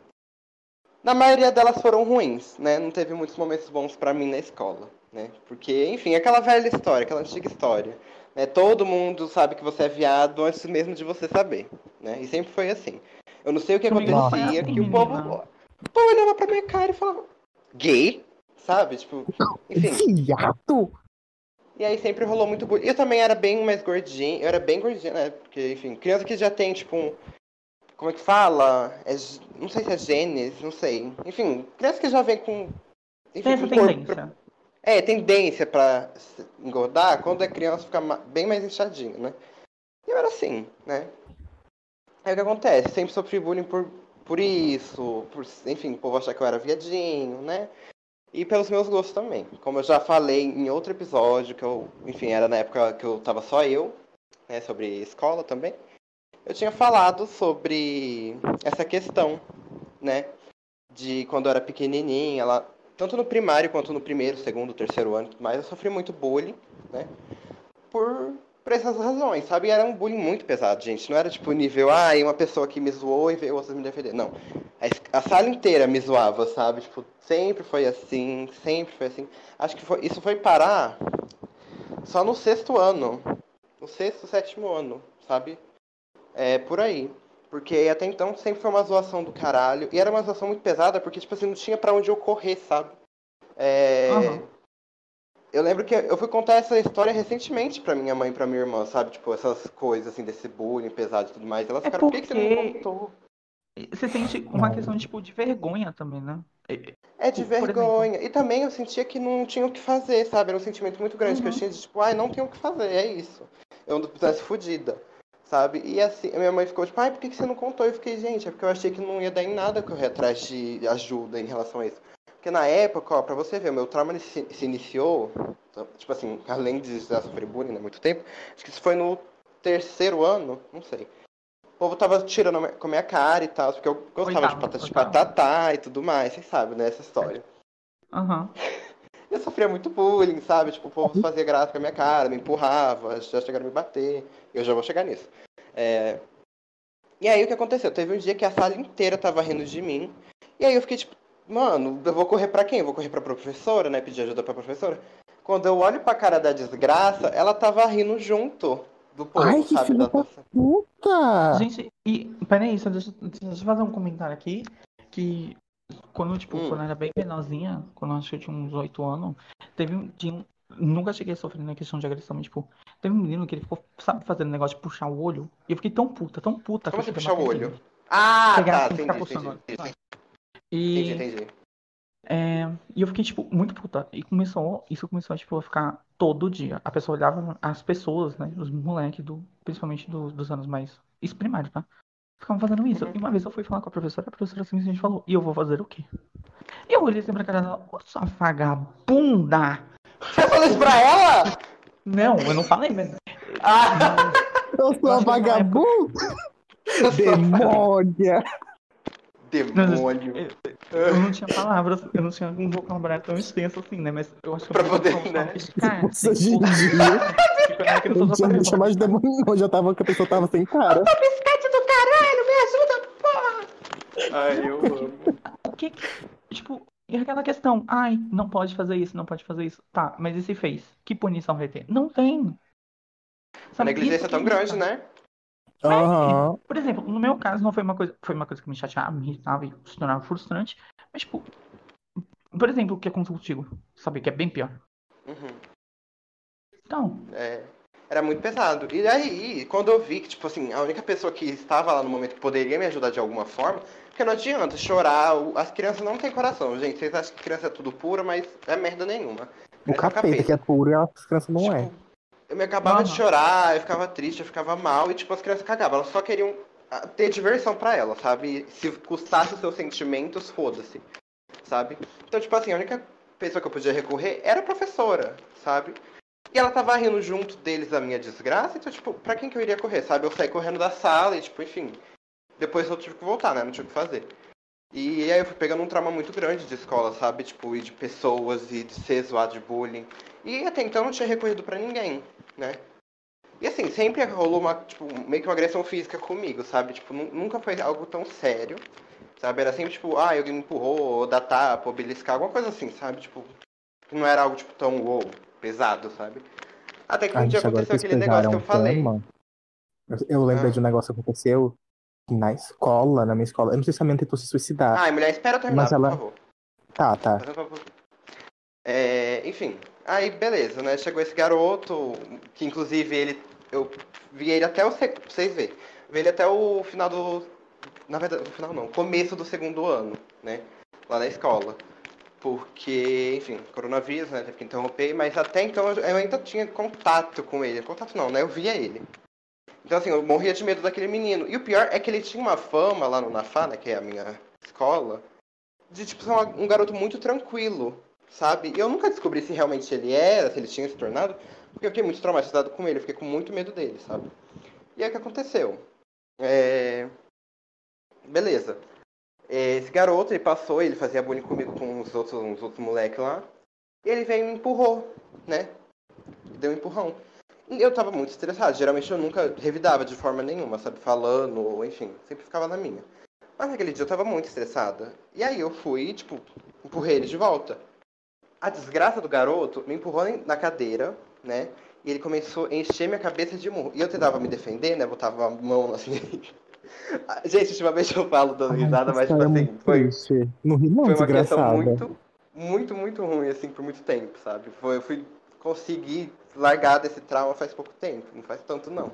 Na maioria delas foram ruins, né? Não teve muitos momentos bons pra mim na escola, né? Porque, enfim, aquela velha história, aquela antiga história, né? Todo mundo sabe que você é viado antes mesmo de você saber, né? E sempre foi assim. Eu não sei o que Comigo acontecia, assim, que o povo, o povo olhava pra minha cara e falava, gay? Sabe? Tipo, enfim. Viado! E aí sempre rolou muito bullying. Eu também era bem mais gordinho, eu era bem gordinho, né? Porque, enfim, criança que já tem, tipo, um. Como é que fala? É não sei se é genes, não sei. Enfim, criança que já vem com. Enfim, Tem essa tendência. É, tendência pra engordar, quando é criança fica bem mais inchadinho, né? E eu era assim, né? Aí o que acontece? Sempre sofri bullying por, por isso, por, enfim, o povo achar que eu era viadinho, né? E pelos meus gostos também. Como eu já falei em outro episódio, que eu, enfim, era na época que eu tava só eu, né, sobre escola também. Eu tinha falado sobre essa questão, né, de quando eu era pequenininha, lá, tanto no primário quanto no primeiro, segundo, terceiro ano, mais, eu sofri muito bullying, né, por, por essas razões, sabe? E era um bullying muito pesado, gente. Não era tipo nível, ah, uma pessoa que me zoou e veio outras me defender. Não. A, a sala inteira me zoava, sabe? Tipo, sempre foi assim, sempre foi assim. Acho que foi, isso foi parar só no sexto ano. No sexto, sétimo ano, sabe? É por aí. Porque até então sempre foi uma zoação do caralho. E era uma zoação muito pesada, porque, tipo assim, não tinha pra onde eu correr, sabe? É. Aham. Eu lembro que eu fui contar essa história recentemente pra minha mãe e pra minha irmã, sabe? Tipo, essas coisas, assim, desse bullying pesado e tudo mais. Elas É ficaram, por que, que você não porque- contou? Você sente uma questão, tipo, de vergonha também, né? É de Por exemplo. vergonha. E também eu sentia que não tinha o que fazer, sabe? Era um sentimento muito grande que eu Uhum. tinha de tipo, ai, não tenho o que fazer, é isso. Eu não pudesse fudida, sabe? E assim, a minha mãe ficou tipo, ai, por que que você não contou? Eu fiquei, gente, é porque eu achei que não ia dar em nada correr atrás de ajuda em relação a isso. Porque na época, ó, pra você ver, o meu trauma se, se iniciou, tipo assim, além de já sofrer bullying há muito tempo, acho que isso foi no terceiro ano, não sei. O povo tava tirando com a minha cara e tal, porque eu gostava de Oitavo, de patatá e tudo mais, vocês sabem, né, essa história. Aham. Eu sofria muito bullying, sabe? Tipo, o povo fazia graça com a minha cara, me empurrava, já chegaram a me bater. Eu já vou chegar nisso. É, E aí o que aconteceu? Teve um dia que a sala inteira tava rindo de mim. E aí eu fiquei tipo, mano, eu vou correr pra quem? Eu vou correr pra professora, né? Pedir ajuda pra professora. Quando eu olho pra cara da desgraça, ela tava rindo junto do povo, Ai, que sabe? filha Da... da Puta! Gente, e peraí, só deixa, deixa eu fazer um comentário aqui. Que quando, tipo, Hum. quando eu era bem menorzinha, quando eu acho que eu tinha uns 8 anos, teve um. Tinha Nunca cheguei a sofrer na questão de agressão, mas, tipo, teve um menino que ele ficou, sabe, fazendo negócio de puxar o olho. E eu fiquei tão puta, tão puta Como assim puxar o olho? Ah, Pegar tá, assim, entendi, entendi, entendi, E, entendi. é, e eu fiquei, tipo, muito puta. E começou, isso começou, tipo, a ficar todo dia. A pessoa olhava, as pessoas, né, os moleques, do, principalmente do- dos anos mais. Isso primário, tá? Ficavam fazendo isso. Uhum. E uma vez eu fui falar com a professora, a professora simplesmente falou, e eu vou fazer o quê? E eu olhei assim pra cara dela, ô sua vagabunda! Você falou isso pra ela? Não, eu não falei mesmo. Ah! Eu sou a vagabunda! Demônia! Demônio. Eu não tinha palavras, eu não tinha um vocabulário tão extenso assim, né? Mas eu acho que Pra eu poder, vou né? explicar. Nossa, assim, gente. tipo, Eu só tinha sabia me chamado de falar. demônio, não, já tava que a pessoa tava sem cara. Do caralho, me ajuda, porra! Ai, eu amo. O que que. Tipo, e aquela questão, ai, não pode fazer isso, não pode fazer isso. Tá, mas e se fez? Que punição vai ter? Não tem. A Sabe, negligência isso é tão grande, irrita. né? Aham. Por exemplo, no meu caso não foi uma coisa, foi uma coisa que me chateava, me irritava e se tornava frustrante. Mas, tipo, por exemplo, o que aconteceu contigo? Sabe que é bem pior. Uhum. Então, É, era muito pesado. E aí, quando eu vi que, tipo assim, a única pessoa que estava lá no momento que poderia me ajudar de alguma forma, porque não adianta chorar, as crianças não têm coração, gente. Vocês acham que criança é tudo pura, mas é merda nenhuma. O é capeta que é puro e as crianças não é. Tipo, eu me acabava de chorar, eu ficava triste, eu ficava mal, e tipo, as crianças cagavam. Elas só queriam ah, ter diversão pra elas, sabe? Se custasse os seus sentimentos, foda-se, sabe? Então, tipo assim, a única pessoa que eu podia recorrer era a professora, sabe? E ela tava rindo junto deles da minha desgraça, então, tipo, pra quem que eu iria correr, sabe? Eu saí correndo da sala e, tipo, enfim. Depois eu tive que voltar, né? Não tinha o que fazer. E aí eu fui pegando um trauma muito grande de escola, sabe? Tipo, e de pessoas, e de ser zoado de bullying. E até então eu não tinha recorrido pra ninguém, né? E assim, sempre rolou uma, tipo, meio que uma agressão física comigo, sabe? Tipo, nu- nunca foi algo tão sério, sabe? Era sempre tipo, ah, alguém me empurrou, ou dar tapa, ou beliscar, alguma coisa assim, sabe? Tipo, não era algo, tipo, tão, uou, pesado, sabe? Até que um Ai, dia aconteceu que aquele negócio que eu falei. tema, eu, eu lembrei Ah. de um negócio que aconteceu na escola, na minha escola. Eu não sei se a minha tentou se suicidar. Ai, mulher, espera eu terminar, Mas ela- por favor. Tá, tá. É, enfim, aí beleza, né? Chegou esse garoto, que inclusive ele. Eu vi ele até o. Pra vocês verem. Vi ele até o final do. Na verdade, no final não, começo do segundo ano, né? Lá na escola. Porque, enfim, coronavírus, né? Teve que interromper, mas até então eu ainda tinha contato com ele. Contato não, né? Eu via ele. Então, assim, eu morria de medo daquele menino. E o pior é que ele tinha uma fama lá no Nafá, né? Que é a minha escola, de, tipo, ser um garoto muito tranquilo, sabe? E eu nunca descobri se realmente ele era, se ele tinha se tornado, porque eu fiquei muito traumatizado com ele, eu fiquei com muito medo dele, sabe? E aí o que aconteceu? É... Beleza. Esse garoto, ele passou, ele fazia bullying comigo com os outros, outros moleques lá, e ele veio e me empurrou, né? Deu um empurrão. Eu tava muito estressado, geralmente eu nunca revidava de forma nenhuma, sabe? Falando, ou enfim, sempre ficava na minha. Mas naquele dia eu tava muito estressada. E aí eu fui, tipo, empurrei ele de volta. A desgraça do garoto me empurrou na cadeira, né? E ele começou a encher minha cabeça de murro. E eu tentava me defender, né? Botava a mão assim. Gente, ultimamente eu falo dando risada, mas tipo assim, é muito foi. Não ri não, foi uma questão muito, muito, muito ruim, assim, por muito tempo, sabe? Foi, eu fui conseguir largar desse trauma faz pouco tempo, não faz tanto não.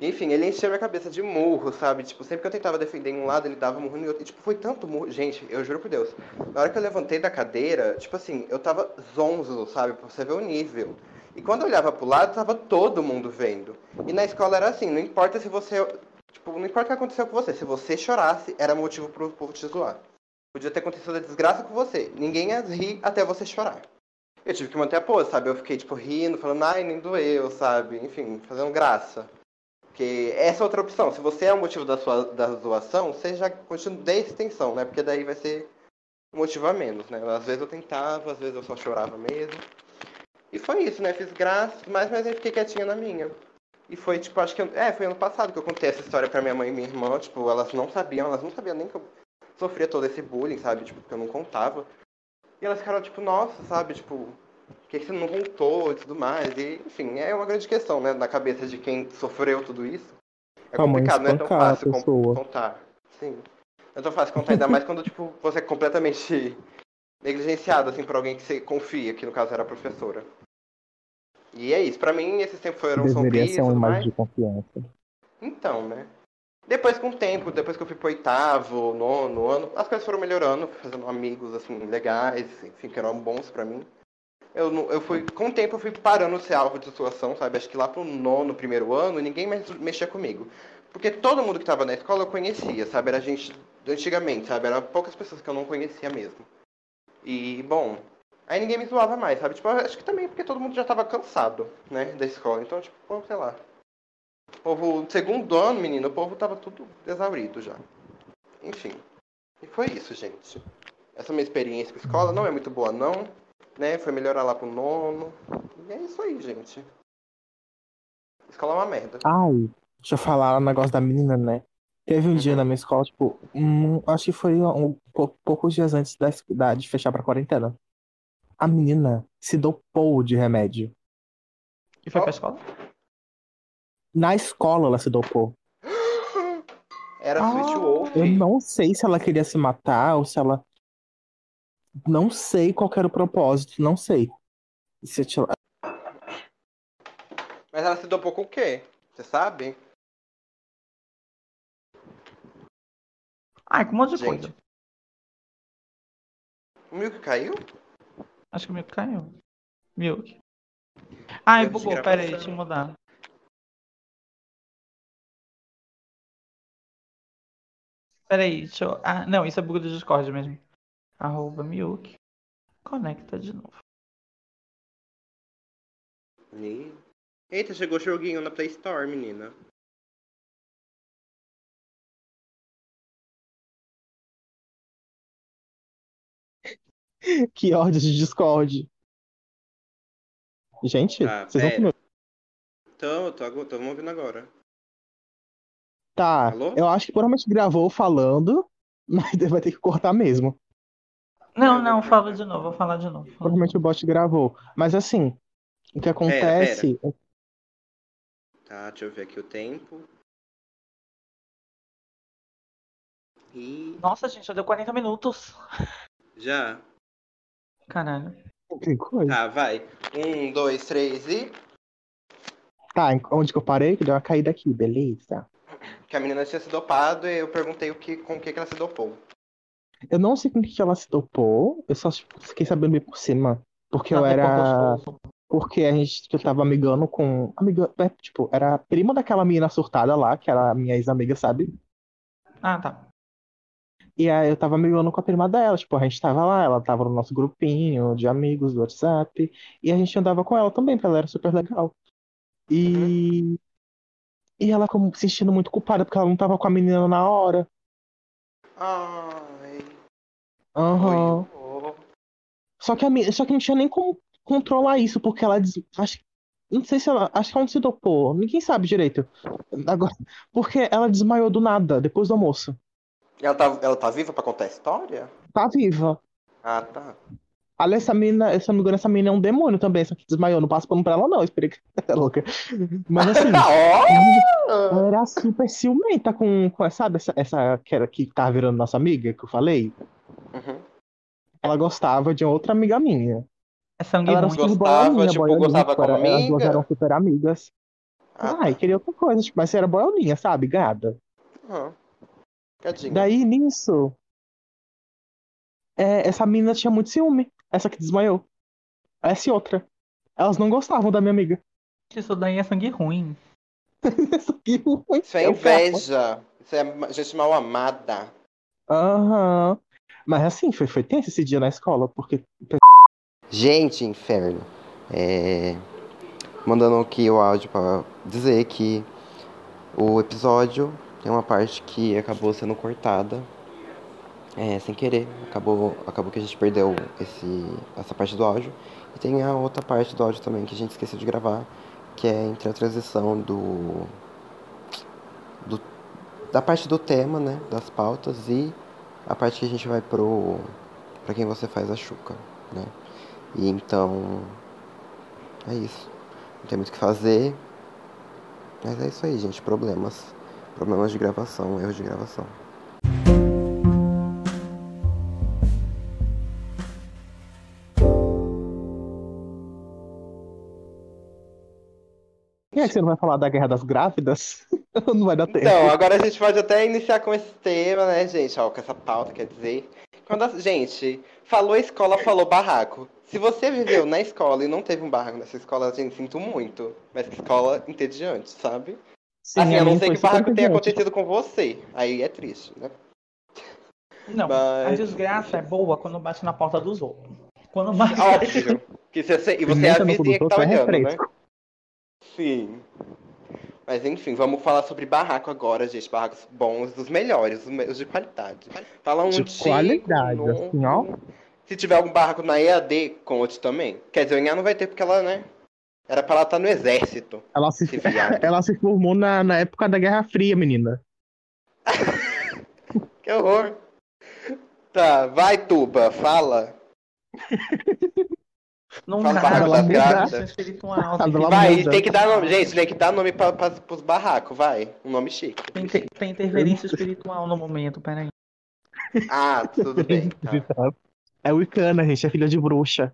Enfim, ele encheu minha cabeça de murro, sabe? Tipo, sempre que eu tentava defender em um lado, ele dava murro no outro. E, tipo, foi tanto murro. Gente, eu juro por Deus. Na hora que eu levantei da cadeira, tipo assim, eu tava zonzo, sabe? Pra você ver o nível. E quando eu olhava pro lado, tava todo mundo vendo. E na escola era assim, não importa se você. Tipo, não importa o que aconteceu com você. Se você chorasse, era motivo pro povo te zoar. Podia ter acontecido a desgraça com você. Ninguém ia rir até você chorar. Eu tive que manter a pose, sabe? Eu fiquei, tipo, rindo, falando, ai, nem doeu, sabe? Enfim, fazendo graça. Porque essa é outra opção. Se você é o motivo da sua da zoação, você já continua de extensão, né? Porque daí vai ser um motivo a menos, né? Às vezes eu tentava, às vezes eu só chorava mesmo. E foi isso, né? Fiz graça, mas, mas eu fiquei quietinha na minha. E foi, tipo, acho que. É, foi ano passado que eu contei essa história pra minha mãe e minha irmã. Tipo, elas não sabiam, elas não sabiam nem que eu sofria todo esse bullying, sabe? Tipo, porque eu não contava. E elas ficaram, tipo, nossa, sabe? Tipo, por que você não contou e tudo mais? E, enfim, é uma grande questão, né? Na cabeça de quem sofreu tudo isso. É A mãe complicado, não é tão fácil contar. Sim. Não é tão fácil contar, ainda mais quando, tipo, você é completamente negligenciado, assim, por alguém que você confia, que no caso era a professora. E é isso. Pra mim, esses tempos foram Deveria sombrios e ser imagem mais. de confiança. Então, né? Depois, com o tempo, depois que eu fui pro oitavo, nono ano, as coisas foram melhorando, fazendo amigos, assim, legais, enfim, que eram bons pra mim. Eu, eu fui, com o tempo, eu fui parando de ser alvo de situação, sabe? Acho que lá pro nono, primeiro ano, ninguém mais mexia comigo. Porque todo mundo que tava na escola eu conhecia, sabe? Era gente antigamente, sabe? Eram poucas pessoas que eu não conhecia mesmo. E, bom, aí ninguém me zoava mais, sabe? Tipo, acho que também porque todo mundo já tava cansado, né, da escola. Então, tipo, sei lá. O povo, segundo ano, menino, o povo tava tudo exaurido já. Enfim. E foi isso, gente. Essa minha experiência com a escola não é muito boa, não. Né? Foi melhorar lá pro nono. E é isso aí, gente. Escola é uma merda. Ai, deixa eu falar um negócio da menina, né? Teve um dia na minha escola, tipo, um- acho que foi um, pou- poucos dias antes da, da- de fechar pra quarentena. A menina se dopou de remédio. E foi Ó. pra escola? Na escola ela se dopou. Era Ah, Sweet Wolf. Eu não sei se ela queria se matar ou se ela. Não sei qual era o propósito, não sei. Se te- Mas ela se dopou com o quê? Você sabe? Ai, com um monte de Gente. coisa. O Milk caiu? Acho que o Milk caiu. Milk. Ai, bugou, pera aí, deixa eu mudar. Pera aí, deixa eu... Ah, não, isso é bug do Discord mesmo. Arroba Milk. Conecta de novo. Eita, chegou o joguinho na Play Store, menina. Que ódio de Discord. Gente, Ah, vocês vão pera. comer. Tô, tô, agu- tô me ouvindo agora. Tá, Alô? eu acho que provavelmente gravou falando, mas vai ter que cortar mesmo. Não, não, fala de novo, vou falar de novo. fala Provavelmente o bot gravou. Mas assim, o que acontece. Tá, deixa eu ver aqui o tempo. E. Nossa, gente, já deu 40 minutos. já. Caralho. Que coisa. Tá, vai. Um, dois, três e. Tá, onde que eu parei? Que deu uma caída aqui, beleza. Que a menina tinha se dopado e eu perguntei o que, com o que, que ela se dopou. Eu não sei com o que ela se dopou, eu só fiquei sabendo bem por cima. Porque eu Ela tem era. Porque a gente, que eu tava amigando com. Amiga, é, tipo, era a prima daquela menina surtada lá, que era a minha ex-amiga, sabe? Ah, tá. E aí eu tava amigando com a prima dela, tipo, a gente tava lá, ela tava no nosso grupinho de amigos do WhatsApp, e a gente andava com ela também, porque ela era super legal. E. E ela ficou se sentindo muito culpada porque ela não tava com a menina na hora. Ai. Aham. Oi. Só que a só que não tinha nem como controlar isso, porque ela des- acho, não sei se ela, acho que ela não se dopou, ninguém sabe direito. Agora, porque ela desmaiou do nada depois do almoço. Ela tá, ela tá viva pra contar a história? Tá viva. Ah, tá. Aliás, essa menina, se eu não me engano, essa menina é um demônio também, só que desmaiou. Não passa pano pra ela, não. Eu esperei que ela é louca. Mas assim, Ó! ela era super ciumenta com, com sabe, essa, essa que, era, que tava virando nossa amiga, que eu falei? Uhum. Ela gostava de outra amiga minha. É sangue Ela era ruim. super Gostava, boa minha, tipo, boy, gostava amiga, como era- As duas amiga? eram super amigas. Ah, Ai, tá. queria outra coisa, tipo, mas era boiolinha, sabe? Gada. Aham. Tadinha. Daí, nisso, é, essa menina tinha muito ciúme. Essa que desmaiou. Essa e outra. Elas não gostavam da minha amiga. Isso daí é sangue ruim. Essa aqui foi- Isso é inveja. Isso é gente mal amada. Aham. Mas assim, foi, foi tenso esse dia na escola, porque Gente, inferno. É... Mandando aqui o áudio pra dizer que o episódio tem uma parte que acabou sendo cortada. É, sem querer. Acabou, acabou que a gente perdeu esse, essa parte do áudio. E tem a outra parte do áudio também que a gente esqueceu de gravar, que é entre a transição do, do da parte do tema, né, das pautas e a parte que a gente vai pro para quem você faz a chuca, né? E então é isso. Não tem muito o que fazer. Mas é isso aí, gente, problemas. Problemas de gravação, erros de gravação. Que você não vai falar da Guerra das Grávidas? não vai dar tempo. Então, agora a gente pode até iniciar com esse tema, né, gente? Ó, com essa pauta, quer dizer. Quando a gente falou escola, falou barraco. Se você viveu na escola e não teve um barraco nessa escola, gente, sinto muito. Mas que escola entediante, sabe? Sim, assim, a a não ser que o barraco tenha acontecido com você. Aí é triste, né? Não, a Mas- desgraça é boa quando bate na porta dos outros. Quando bate. Óbvio. Que você, e você é a vizinha que tá é olhando, né? Sim. Mas enfim, vamos falar sobre barraco agora, gente. Barracos bons, os melhores, os de qualidade. Fala um De antigo, qualidade, novo. assim, ó. Se tiver algum barraco na EAD, conte também. Quer dizer, o Inhá não vai ter porque ela, né? Era pra ela estar no exército. Ela se, ela se formou na, na época da Guerra Fria, menina. Que horror. Tá, vai, Tuba, fala. Não Fala dá, das não grávidas. Vai, tem que dar nome. Gente, tem que dar nome pra, pra, pros barracos, vai. Um nome chique. Tem, tem, tem interferência espiritual no momento, peraí. Ah, tudo bem. Tá. É Wicana, gente, é filha de bruxa.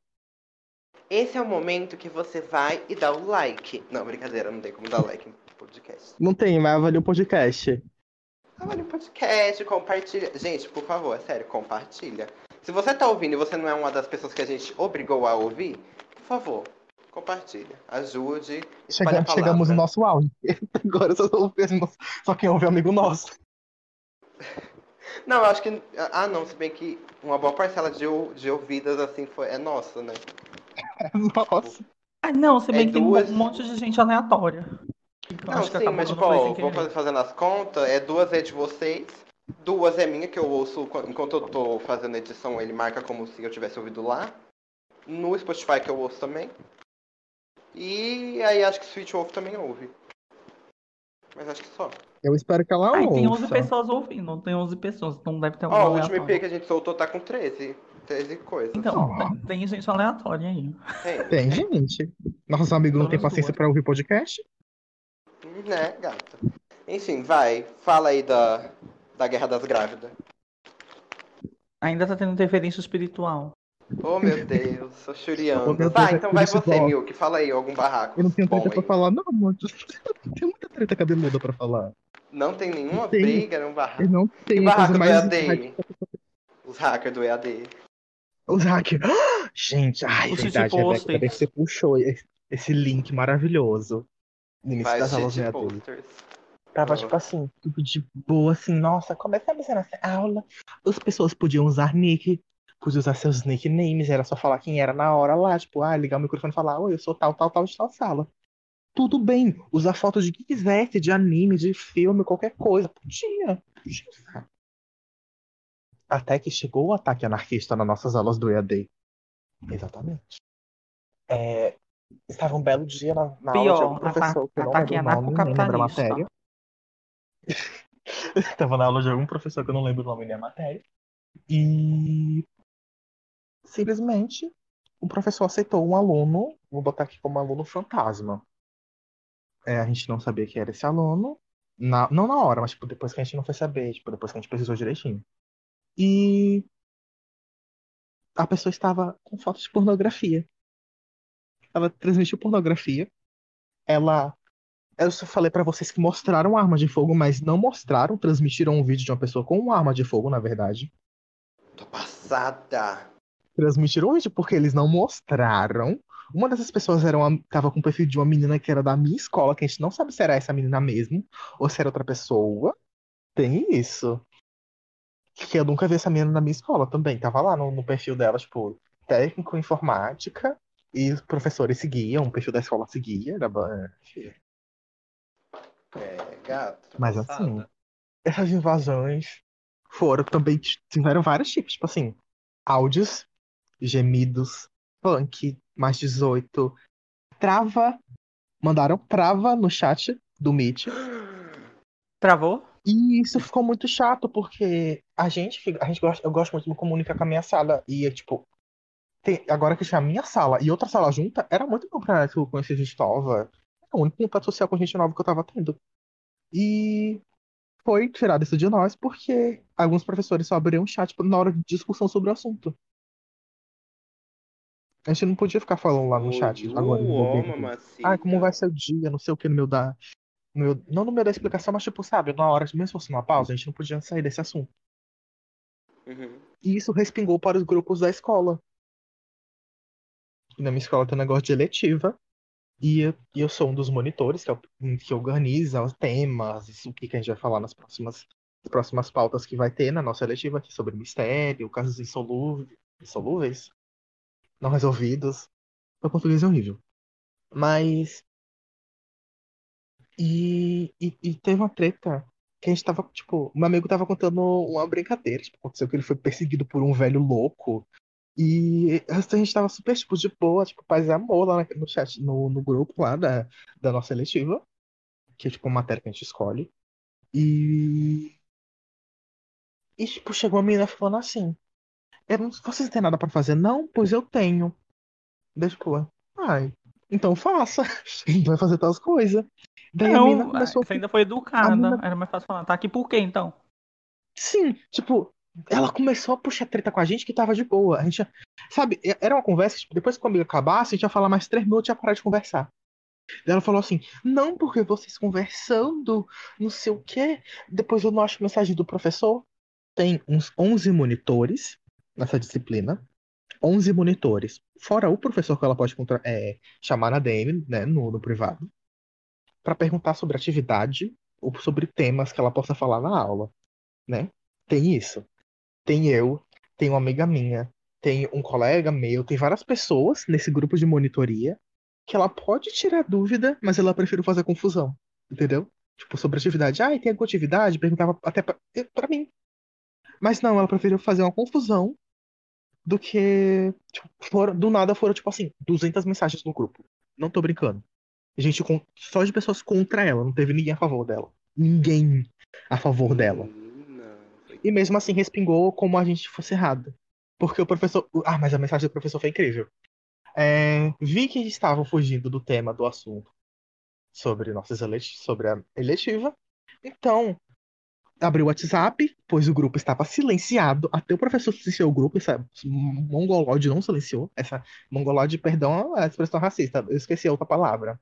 Esse é o momento que você vai e dá o like. Não, brincadeira, não tem como dar like no podcast. Não tem, mas avalia o podcast. Avalie o podcast, compartilha. Gente, por favor, é sério, compartilha. Se você tá ouvindo e você não é uma das pessoas que a gente obrigou a ouvir, por favor, compartilha. Ajude. Chega- chegamos no palavra. nosso auge. Agora só, só quem ouve é amigo nosso. Não, eu acho que. Ah, não, se bem que uma boa parcela de, de ouvidas assim foi, é nossa, né? Nossa. Ah, não, se bem É que tem um duas- monte de gente aleatória. Que eu Não, acho que sim, mas tipo, vou fazendo as contas, é duas é de vocês, duas é minha, que eu ouço qu- enquanto eu tô fazendo a edição, ele marca como se eu tivesse ouvido lá. No Spotify que eu ouço também. E aí acho que Switch Wolf também ouve. Mas acho que só. Eu espero que ela Ah, e tem 11 ouça. pessoas ouvindo, tem 11 pessoas, então deve ter Ó, alguma o último EP aleatória. que a gente soltou tá com 13. 13 coisas. Então, Ó. tem- gente aleatória aí. Tem, Tem gente. Nossos amigos não têm Todas paciência duas. pra ouvir podcast? né, gata? Enfim, vai. Fala aí da, da Guerra das Grávidas. Ainda tá tendo interferência espiritual. Oh, meu Deus, sou Oh, churiando. meu Deus, vai, é então por vai você, que- Milk. Fala aí, algum barraco. Eu não tenho treta pra falar, não, mano. Tem muita treta cabeluda pra falar. Não tem nenhuma Tem. briga, não barraco. Eu não E tenho barraco do mais. EAD? Os hackers do EAD. Os hackers. Gente, ai, Os verdade, Rebeca, você puxou esse, link maravilhoso. No início das aulas EAD. posters. Tava tipo assim, tudo de boa, assim, nossa, começando nessa aula. As pessoas podiam usar nick, podiam usar seus nicknames, era só falar quem era na hora lá, tipo, ah, ligar o microfone e falar, oi, eu sou tal, tal, tal de tal sala. Tudo bem, usar foto de que quisesse, de anime, de filme, qualquer coisa. Podia, podia. Até que chegou o ataque anarquista nas nossas aulas do EAD. Exatamente. É, estava um belo dia na, na aula de algum Pior, professor, que eu não ataque lembro o nome, nem lembro a matéria. Estava na aula de algum professor que eu não lembro o nome nem a matéria. E simplesmente o professor aceitou um aluno, vou botar aqui como aluno fantasma. É, a gente não sabia que era esse aluno. na- não na hora, mas tipo, depois que a gente não foi saber, tipo, depois que a gente pesquisou direitinho. E a pessoa estava com fotos de pornografia. Ela transmitiu pornografia. Ela Eu só falei pra vocês que mostraram arma de fogo, mas não mostraram, transmitiram um vídeo de uma pessoa com uma arma de fogo, na verdade. Tô passada. Transmitiram um vídeo porque eles não mostraram. Uma dessas pessoas era uma, tava com o perfil de uma menina que era da minha escola, que a gente não sabe se era essa menina mesmo, ou se era outra pessoa. Tem isso. Que eu nunca vi essa menina na minha escola também. Tava lá no, no perfil dela, tipo, técnico informática, e os professores seguiam, o perfil da escola seguia, era ba- É, gato. Mas assim, essas invasões foram também, tiveram vários tipos, tipo assim, áudios, gemidos, funk, mais 18, trava, mandaram trava no chat do Meet. Travou? E isso ficou muito chato, porque a gente, a gente gosta, eu gosto muito de me comunicar com a minha sala. E é tipo, tem- agora que tinha a minha sala e outra sala junta, era muito bom pra eu conhecer gente nova. O único contato social com gente nova que eu tava tendo. E foi tirado isso de nós porque alguns professores só abriam chat na hora de discussão sobre o assunto. A gente não podia ficar falando lá no chat. Agora. Ah, como vai ser o dia, não sei o que no meu da. no meu- não no meio da explicação, mas tipo, sabe, na hora, mesmo se fosse uma pausa, a gente não podia sair desse assunto. Uhum. E isso respingou para os grupos da escola. E na minha escola tem um negócio de eletiva. E eu, eu sou um dos monitores que, é o- que organiza os temas, isso, o que, que a gente vai falar nas próximas, nas próximas pautas que vai ter na nossa eletiva aqui sobre mistério, casos insolúveis, insolúveis não resolvidos. Meu português é horrível. Mas. E, e, e teve uma treta que a gente tava, tipo, meu amigo tava contando uma brincadeira. Tipo, aconteceu que ele foi perseguido por um velho louco. E a gente tava super, tipo, de boa, tipo, paz e amor lá no chat, no, no grupo lá da, da nossa eletiva. Que é, tipo, uma matéria que a gente escolhe. E. E, tipo, chegou uma menina falando assim. Eu não, vocês não têm nada pra fazer? Não? Pois eu tenho. Daí, tipo, ai, então faça. A gente vai fazer tal coisas. Daí a menina Não, começou a você ainda foi educada. a mina- Era mais fácil falar. Tá aqui por quê, então? Sim, tipo, ela começou a puxar treta com a gente que tava de boa. A gente, sabe, era uma conversa, tipo, depois que o amigo acabasse, a gente ia falar mais três minutos e ia parar de conversar. Ela falou assim: não, porque vocês conversando, não sei o quê. Depois eu não acho mensagem do professor. Tem uns 11 monitores nessa disciplina. 11 monitores. Fora o professor que ela pode é, chamar na DM, né, no, no privado, para perguntar sobre atividade ou sobre temas que ela possa falar na aula, né? Tem isso. Tem eu, tem uma amiga minha, tem um colega meu, tem várias pessoas nesse grupo de monitoria que ela pode tirar dúvida, mas ela prefere fazer confusão, entendeu? Tipo, sobre atividade. Ah, e tem atividade? Perguntava até pra, mim. Mas não, ela preferiu fazer uma confusão do que. Tipo, do nada foram, tipo assim, 200 mensagens no grupo. Não tô brincando. Gente, só de pessoas contra ela, não teve ninguém a favor dela. Ninguém a favor dela. E mesmo assim respingou como a gente fosse errado. Porque o professor. Ah, mas a mensagem do professor foi incrível. É, vi que estavam fugindo do tema do assunto sobre nossas eleti sobre a eletiva. Então, abri o WhatsApp, pois o grupo estava silenciado. Até o professor silenciou o grupo. Essa mongolode não silenciou. Essa mongolode, perdão, a expressão racista. Eu esqueci a outra palavra.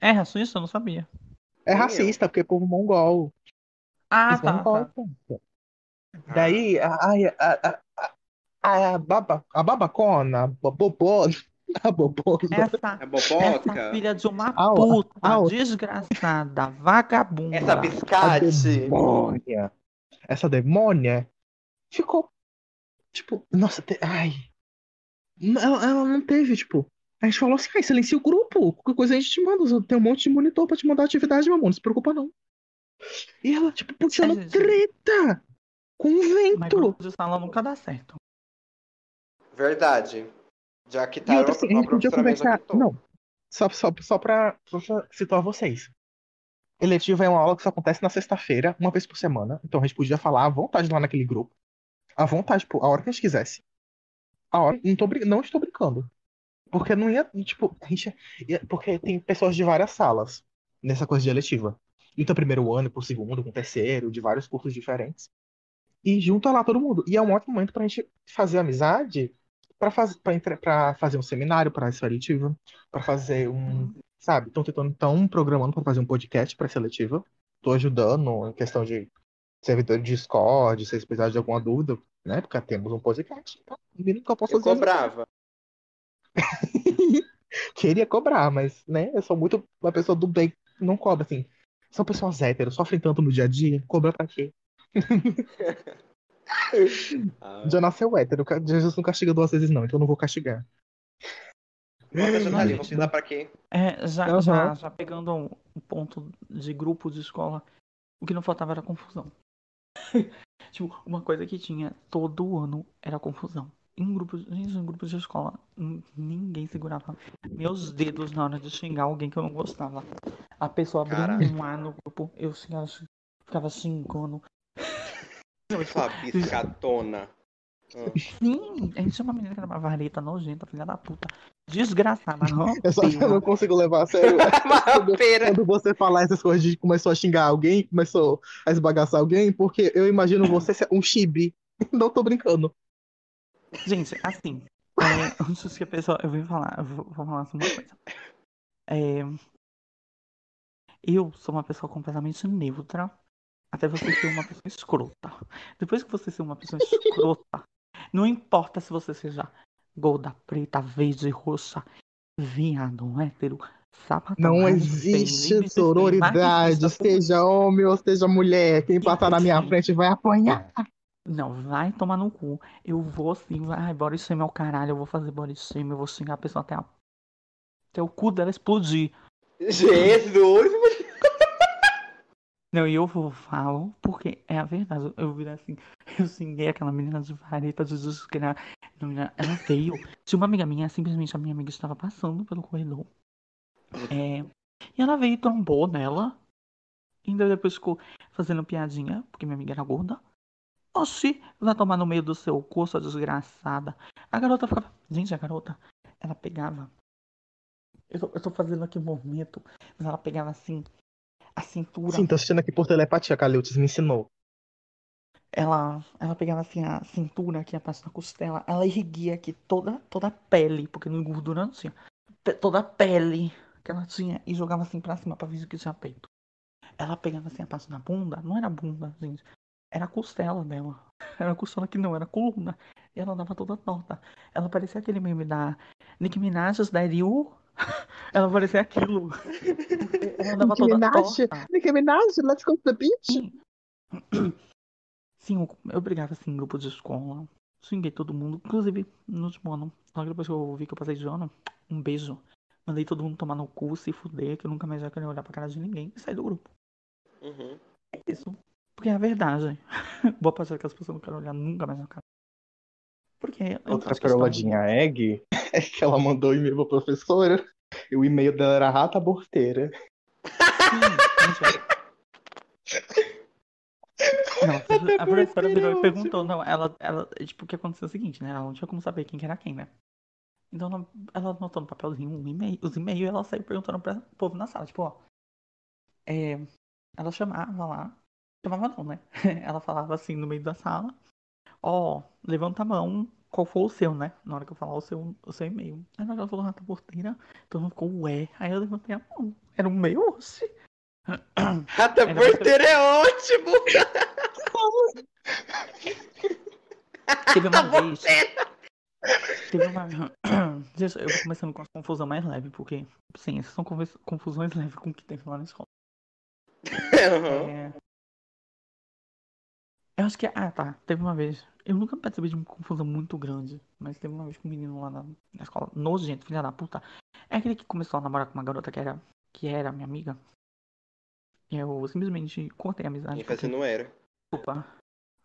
É racista? Eu não sabia. É racista, porque é povo mongol. Ah, Os tá, mongol, tá. Daí, a, a, a, a, a, baba, a babacona, a bobona, a bobona. Essa, A essa boboca? filha de uma Ah, puta, ah, desgraçada, vagabunda. Essa A biscate? demônia. Essa demônia ficou, tipo, nossa, te- ai. Ela, ela não teve, tipo. A gente falou assim, ai, silencia o grupo. Qualquer coisa a gente te manda. Tem um monte de monitor pra te mandar atividade, meu amor. Não se preocupa, não. E ela, tipo, puxando É, treta com o Mas vento. grupo de sala nunca dá certo. Verdade. Já que E tá outra, assim, a gente podia conversar. Não, só, só, só, pra, situar vocês. Eletiva é uma aula que só acontece na sexta-feira, uma vez por semana. Então a gente podia falar à vontade lá naquele grupo. À vontade, tipo, a hora que a gente quisesse. A hora. Não, tô, não estou brincando. Porque não ia. Tipo, a gente. ia- porque tem pessoas de várias salas nessa coisa de eletiva. E do primeiro ano pro segundo, com o terceiro, de vários cursos diferentes. E junta lá todo mundo. E é um ótimo momento pra gente fazer amizade pra, faz, fazer um seminário pra essa eletiva, pra fazer um, sabe? Estão tentando, estão programando para fazer um podcast para seletiva. Tô ajudando em questão de servidor de Discord, se vocês precisarem de alguma dúvida, né? Porque temos um podcast. Então, vindo que eu posso Eu fazer. cobrava. Queria cobrar, mas, né? Eu sou muito uma pessoa do bem, não cobra, assim. São pessoas héteros, sofrem tanto no dia a dia, cobra pra quê? Ah, Já nasceu hétero, Jesus não castiga duas vezes, não, então eu não vou castigar. vou Gente, estudar pra quê? É, já, já, já pegando um um ponto de grupo de escola, o que não faltava era confusão. tipo, uma coisa que tinha todo ano era confusão. Em grupos, em grupos de escola, ninguém segurava meus dedos na hora de xingar alguém que eu não gostava. A pessoa abriu um ar no grupo, eu ficava, ficava xingando. Sua biscatona. Sim, a gente tinha uma menina que era uma vareta nojenta, filha da puta. Desgraçada, Eu só rampeira. não consigo levar a sério. Marrapeira. Quando você falar essas coisas de começou a xingar alguém, começou a esbagaçar alguém, porque eu imagino você ser um chibi. Não tô brincando. Gente, assim, é, antes que a pessoa. Eu vou falar, eu vou, vou falar uma coisa. É, eu sou uma pessoa completamente neutra. Até você ser uma pessoa escrota. Depois que você ser uma pessoa escrota, não importa se você seja gorda, preta, verde, roxa, viado, hétero, sapatão, Não existe sororidade, seja homem ou seja mulher. Quem passar na minha frente vai apanhar. Não, vai tomar no cu. Eu vou sim, vai, ai, body shame é o caralho, eu vou fazer body shame, eu vou xingar a pessoa até, a... até o cu dela explodir. Jesus! Não, e eu vou falo porque é a verdade. Eu virei assim, eu xinguei aquela menina de vareta de desgraça. Não, menina, Ela veio. Tinha uma amiga minha, simplesmente a minha amiga estava passando pelo corredor. É, e ela veio e trombou nela. E ainda depois ficou fazendo piadinha, porque minha amiga era gorda. Oxi, vai tomar no meio do seu cu, sua desgraçada. A garota ficava. Gente, a garota, ela pegava. Eu tô, eu tô fazendo aqui um movimento, mas ela pegava assim, a cintura. Sim, tô assistindo aqui por telepatia, Caleutis me ensinou. ela, ela pegava assim a cintura aqui, a parte da costela, ela erguia aqui toda, toda a pele, porque no gordura não tinha, toda a pele que ela tinha e jogava assim pra cima pra ver que tinha peito. Ela pegava assim a parte da bunda, não era bunda, gente, era a costela dela. Era a costela que não, era a coluna. E ela dava toda torta. Ela parecia aquele meme da Nicki Minaj, da Ryu. Ela parecia aquilo. Ela dava Nicki toda Minaj? torta. Nicki Minaj, let's go to the beach. Sim. Sim, eu, eu brigava assim em grupo de escola. Xinguei todo mundo. Inclusive, no último ano, logo depois que eu vi que eu passei de ano, um beijo. Mandei todo mundo tomar no cu, se fuder, que eu nunca mais ia querer olhar pra cara de ninguém e sair do grupo. Uhum. É isso. Porque é a verdade. Boa parte daquelas pessoas não querem olhar nunca mais na cara. Porque Outra peroladinha egg é que ela mandou e-mail pra professora e o e-mail dela era rata aborteira. Sim, Não, a professora virou e perguntou, não, ela, ela, tipo, o que aconteceu é o seguinte, né, ela não tinha como saber quem que era quem, né, então ela, ela anotou no papelzinho um e-mail, os e-mails, e ela saiu perguntando pra povo na sala, tipo, ó, é, ela chamava lá, chamava não, né, ela falava assim no meio da sala, ó, levanta a mão, qual foi o seu, né, na hora que eu falar o seu, o seu e-mail, aí ela falou rata porteira, todo mundo ficou, ué, aí eu levantei a mão, era o meu, oxi. Rata Era porteira é ótimo! Teve uma vez. Teve uma. Gente, eu vou começando com a confusão mais leve, porque, sim, essas são confusões leves com o que teve lá na escola. Uhum. É... Eu acho que. Ah, tá. Teve uma vez. Eu nunca participei de uma confusão muito grande, mas teve uma vez com um menino lá na, na escola, nojento, filha da puta. É aquele que começou a namorar com uma garota que era, que era minha amiga. E eu simplesmente cortei a amizade. E você não era. Desculpa.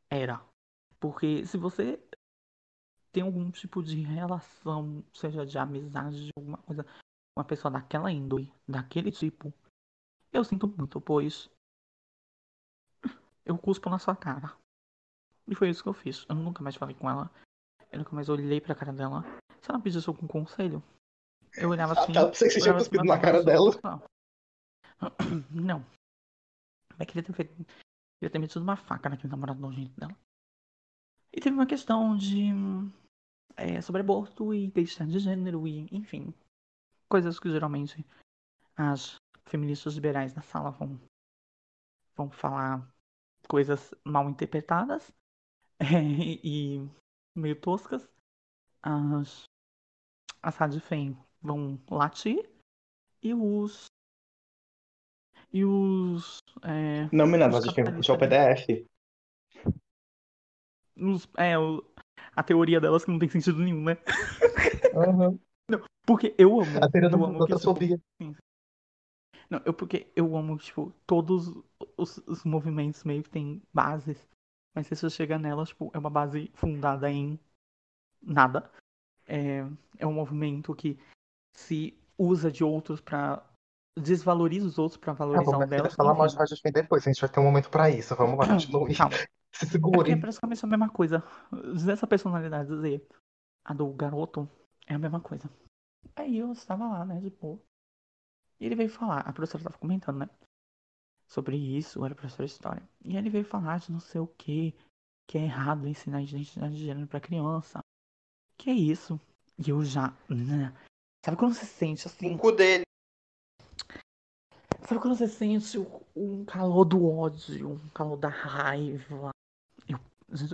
Era. Porque se você tem algum tipo de relação, seja de amizade, de alguma coisa, com uma pessoa daquela índole, daquele tipo, eu sinto muito, pois eu cuspo na sua cara. E foi isso que eu fiz. Eu nunca mais falei com ela. Eu nunca mais olhei pra cara dela. Se ela pedisse algum conselho, eu olhava assim. Ah, tá, pensei que você tinha assim cuspido na cara dela. Não. Não. Mas queria ter feito. Queria ter metido uma faca naquele namorado nojento dela. E teve uma questão de. é, sobre aborto e identidade de gênero e, enfim. Coisas que geralmente as feministas liberais da sala vão, vão falar coisas mal interpretadas e meio toscas. As, as Radifem vão latir e os. E os. É, Não, menina, Os vai puxar o capitalistas, PDF. os é, o- a teoria delas que não tem sentido nenhum, né? Uhum. Porque eu amo. A teoria eu amo que, tipo, transfobia. Não, eu porque eu amo, tipo, todos os, os movimentos meio que tem bases. Mas se você chega nelas, tipo, é uma base fundada em nada. É, é um movimento que se usa de outros pra. desvaloriza os outros pra Ah, valorizar vamos o delas. falar enfim. de Radifem depois, a gente vai ter um momento pra isso. Vamos lá, continue. Calma. Se É segure. é praticamente a mesma coisa. Dizer essa personalidade, dizer a do garoto, é a mesma coisa. Aí eu estava lá, né, de boa. E ele veio falar, a professora estava comentando, né? Sobre isso, era professora de história. E ele veio falar de não sei o que, que é errado ensinar identidade de gênero pra criança. Que é isso? E eu já. né? Sabe quando você sente assim? O cu dele. Sabe quando você sente um calor do ódio, um calor da raiva? Eu,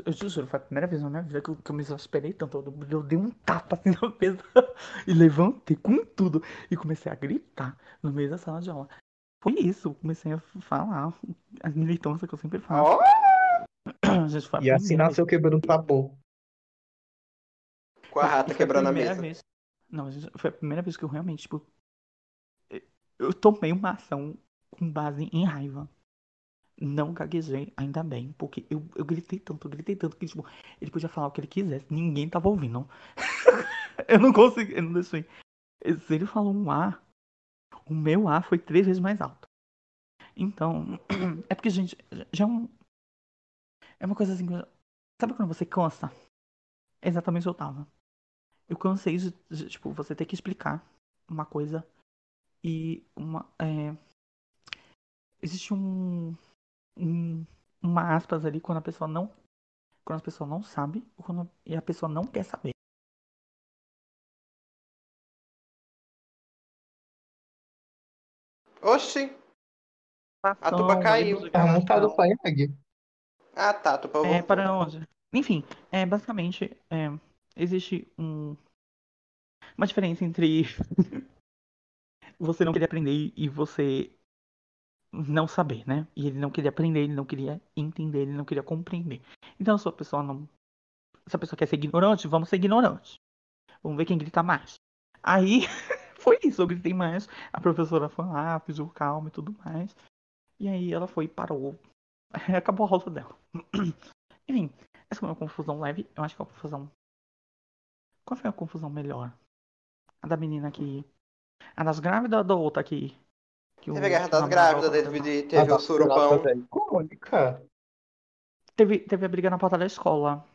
eu te juro, foi a primeira vez na minha vida que eu, que eu me exasperei tanto. Eu, eu dei um tapa assim na mesa e levantei com tudo e comecei a gritar no meio da sala de aula. Foi isso, comecei a falar as militâncias que eu sempre falo. Gente, a E assim nasceu quebrando tabu. com a rata quebrando a primeira mesa. Vez... Não, gente, foi a primeira vez que eu realmente, tipo. Eu tomei uma ação com base em raiva. Não gaguejei, ainda bem, porque eu, eu gritei tanto, eu gritei tanto que, tipo, ele podia falar o que ele quisesse, ninguém tava ouvindo. eu não consegui, eu não deixei. Se ele falou um A, o meu A foi três vezes mais alto. Então, é porque, gente, já é um. É uma coisa assim. Sabe quando você cansa? É exatamente o que eu tava. Eu cansei de, tipo, você ter que explicar uma coisa e uma. É... Existe um, um. Uma aspas ali quando a pessoa não. Quando a pessoa não sabe e a pessoa não quer saber. Oxi. A tuba caiu. Tá em Egg. Ah, tá. Tu É, para onde? Enfim, é, basicamente, é, existe um, uma diferença entre você não querer aprender e você não saber, né? E ele não queria aprender, ele não queria entender, ele não queria compreender. Então, se a pessoa não. Se a pessoa quer ser ignorante, vamos ser ignorantes. Vamos ver quem grita mais. Aí, foi isso, eu gritei mais. A professora foi lá, pediu calma e tudo mais. E aí ela foi e parou. Acabou a aula dela. Enfim, essa foi uma confusão leve. Eu acho que é uma confusão. Qual foi a confusão melhor? A da menina que. A das grávidas ou da outra aqui? Que Teve o- a guerra das grávidas, teve, outra- teve o surubão. Icônica. Teve, teve a briga na porta da escola.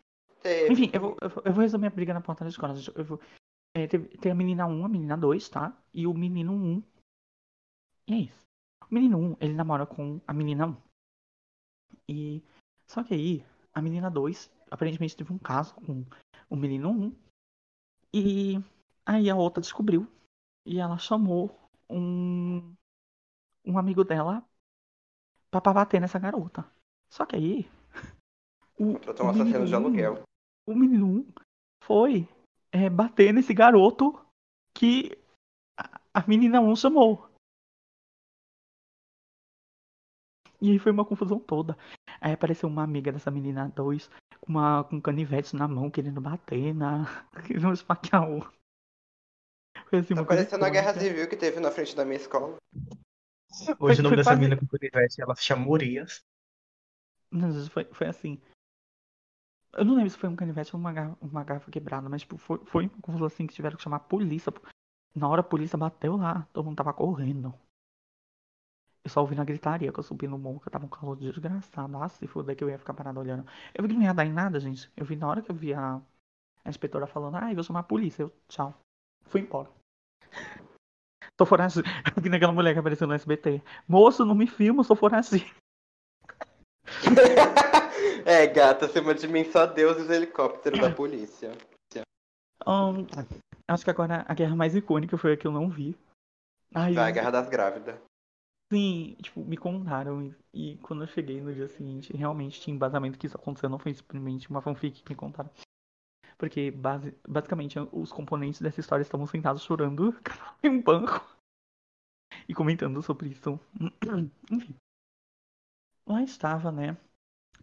Teve. Enfim, eu vou, eu vou- resumir a briga na porta da escola. gente. Eu vou, é, tem a menina 1, a menina 2, tá? E o menino 1. E é isso. O menino 1, ele namora com a menina 1. E. Só que aí, a menina 2, aparentemente teve um caso com o menino 1. E aí a outra descobriu. E ela chamou um. Um amigo dela pra, pra bater nessa garota. Só que aí. O, Contratou um o menino assassino de um- aluguel. o menino um foi é, bater nesse garoto que a, a menina 1 chamou. E aí foi uma confusão toda. Aí apareceu uma amiga dessa menina 2 com, uma, com canivete na mão, querendo bater, na, querendo esfaquear o. Foi assim, Tá parecendo a guerra civil que teve na frente da minha escola. Hoje Foi- o nome dessa quase- menina com canivete, ela se chama Urias. Foi, foi assim. Eu não lembro se foi um canivete ou uma garrafa, uma garrafa quebrada, mas tipo, foi, foi uma confusão assim que tiveram que chamar a polícia. Na hora a polícia bateu lá, todo mundo tava correndo. Eu só ouvi na gritaria que eu subi no morro, que tava um calor desgraçado. Ah, se fuder que eu ia ficar parado olhando. Eu vi que não ia dar em nada, gente. Eu vi na hora que eu vi a, a inspetora falando, ah, eu vou chamar a polícia. Eu, tchau. Fui embora. Tô foragido. Vi naquela mulher que apareceu no SBT. Moço, não me filma, sou foragido. é, gata, acima de mim só Deus e os helicópteros da polícia. Ahn, acho que agora a guerra mais icônica foi a que eu não vi. Ai, Vai, Guerra das Grávidas. sim, tipo, me contaram. E, e quando eu cheguei no dia seguinte, realmente tinha embasamento que isso aconteceu. Não foi simplesmente uma fanfic que me contaram. Porque, base, basicamente, os componentes dessa história estavam sentados chorando em um banco. E comentando sobre isso. Enfim. Lá estava, né?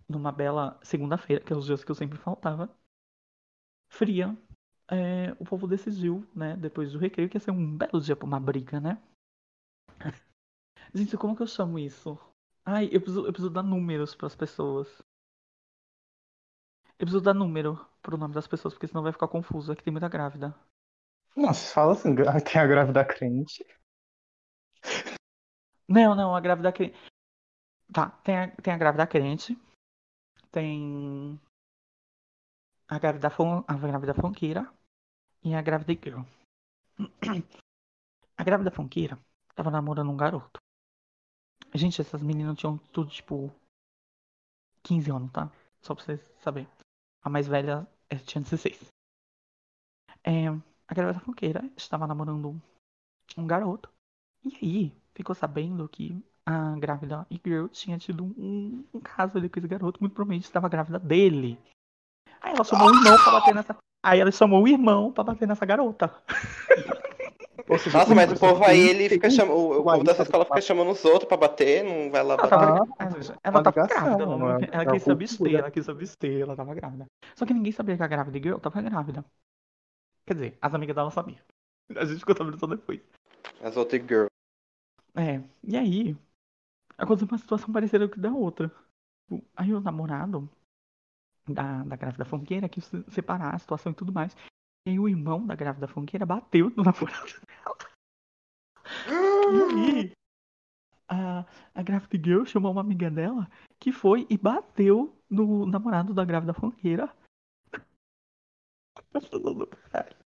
Numa bela segunda-feira, que é os dias que eu sempre faltava. Fria. É, o povo decidiu, né? Depois do recreio, que ia ser um belo dia pra uma briga, né? Gente, como que eu chamo isso? Ai, eu preciso, eu preciso dar números pras pessoas. Eu preciso dar número pro nome das pessoas, porque senão vai ficar confuso. É que tem muita grávida. Nossa, fala assim, tem a grávida crente. Não, não, a grávida crente. Tá, tem a, tem a grávida crente. Tem. A grávida, fun... a grávida funkeira. E a grávida girl. A grávida funkeira tava namorando um garoto. Gente, essas meninas tinham tudo tipo. 15 anos, tá? Só pra vocês saberem. A mais velha tinha 16. É, a grávida funkeira estava namorando um garoto. E aí, ficou sabendo que a grávida girl tinha tido um, um caso ali com esse garoto, muito provavelmente estava grávida dele. Aí ela chamou o irmão pra bater nessa. Aí ela chamou o irmão pra bater nessa garota. Nossa, mas o povo aí, ele fica chamando. O, o povo dessa escola fica chamando os outros pra bater, não vai lá Ela bater. tava, Ah, ela tava grávida, ela, é- ela é quis se abster, ela quis se abster, ela tava grávida. Só que ninguém sabia que a grávida girl tava grávida. Quer dizer, as amigas dela sabiam. A gente ficou sabendo só depois. As outras girls. É, e aí, aconteceu uma situação parecida com a da outra. Aí o namorado da, da grávida funkeira quis se- separar a situação e tudo mais. E aí o irmão da grávida funkeira bateu no namorado dela. E aí, a, a grávida girl chamou uma amiga dela que foi e bateu no namorado da grávida funkeira.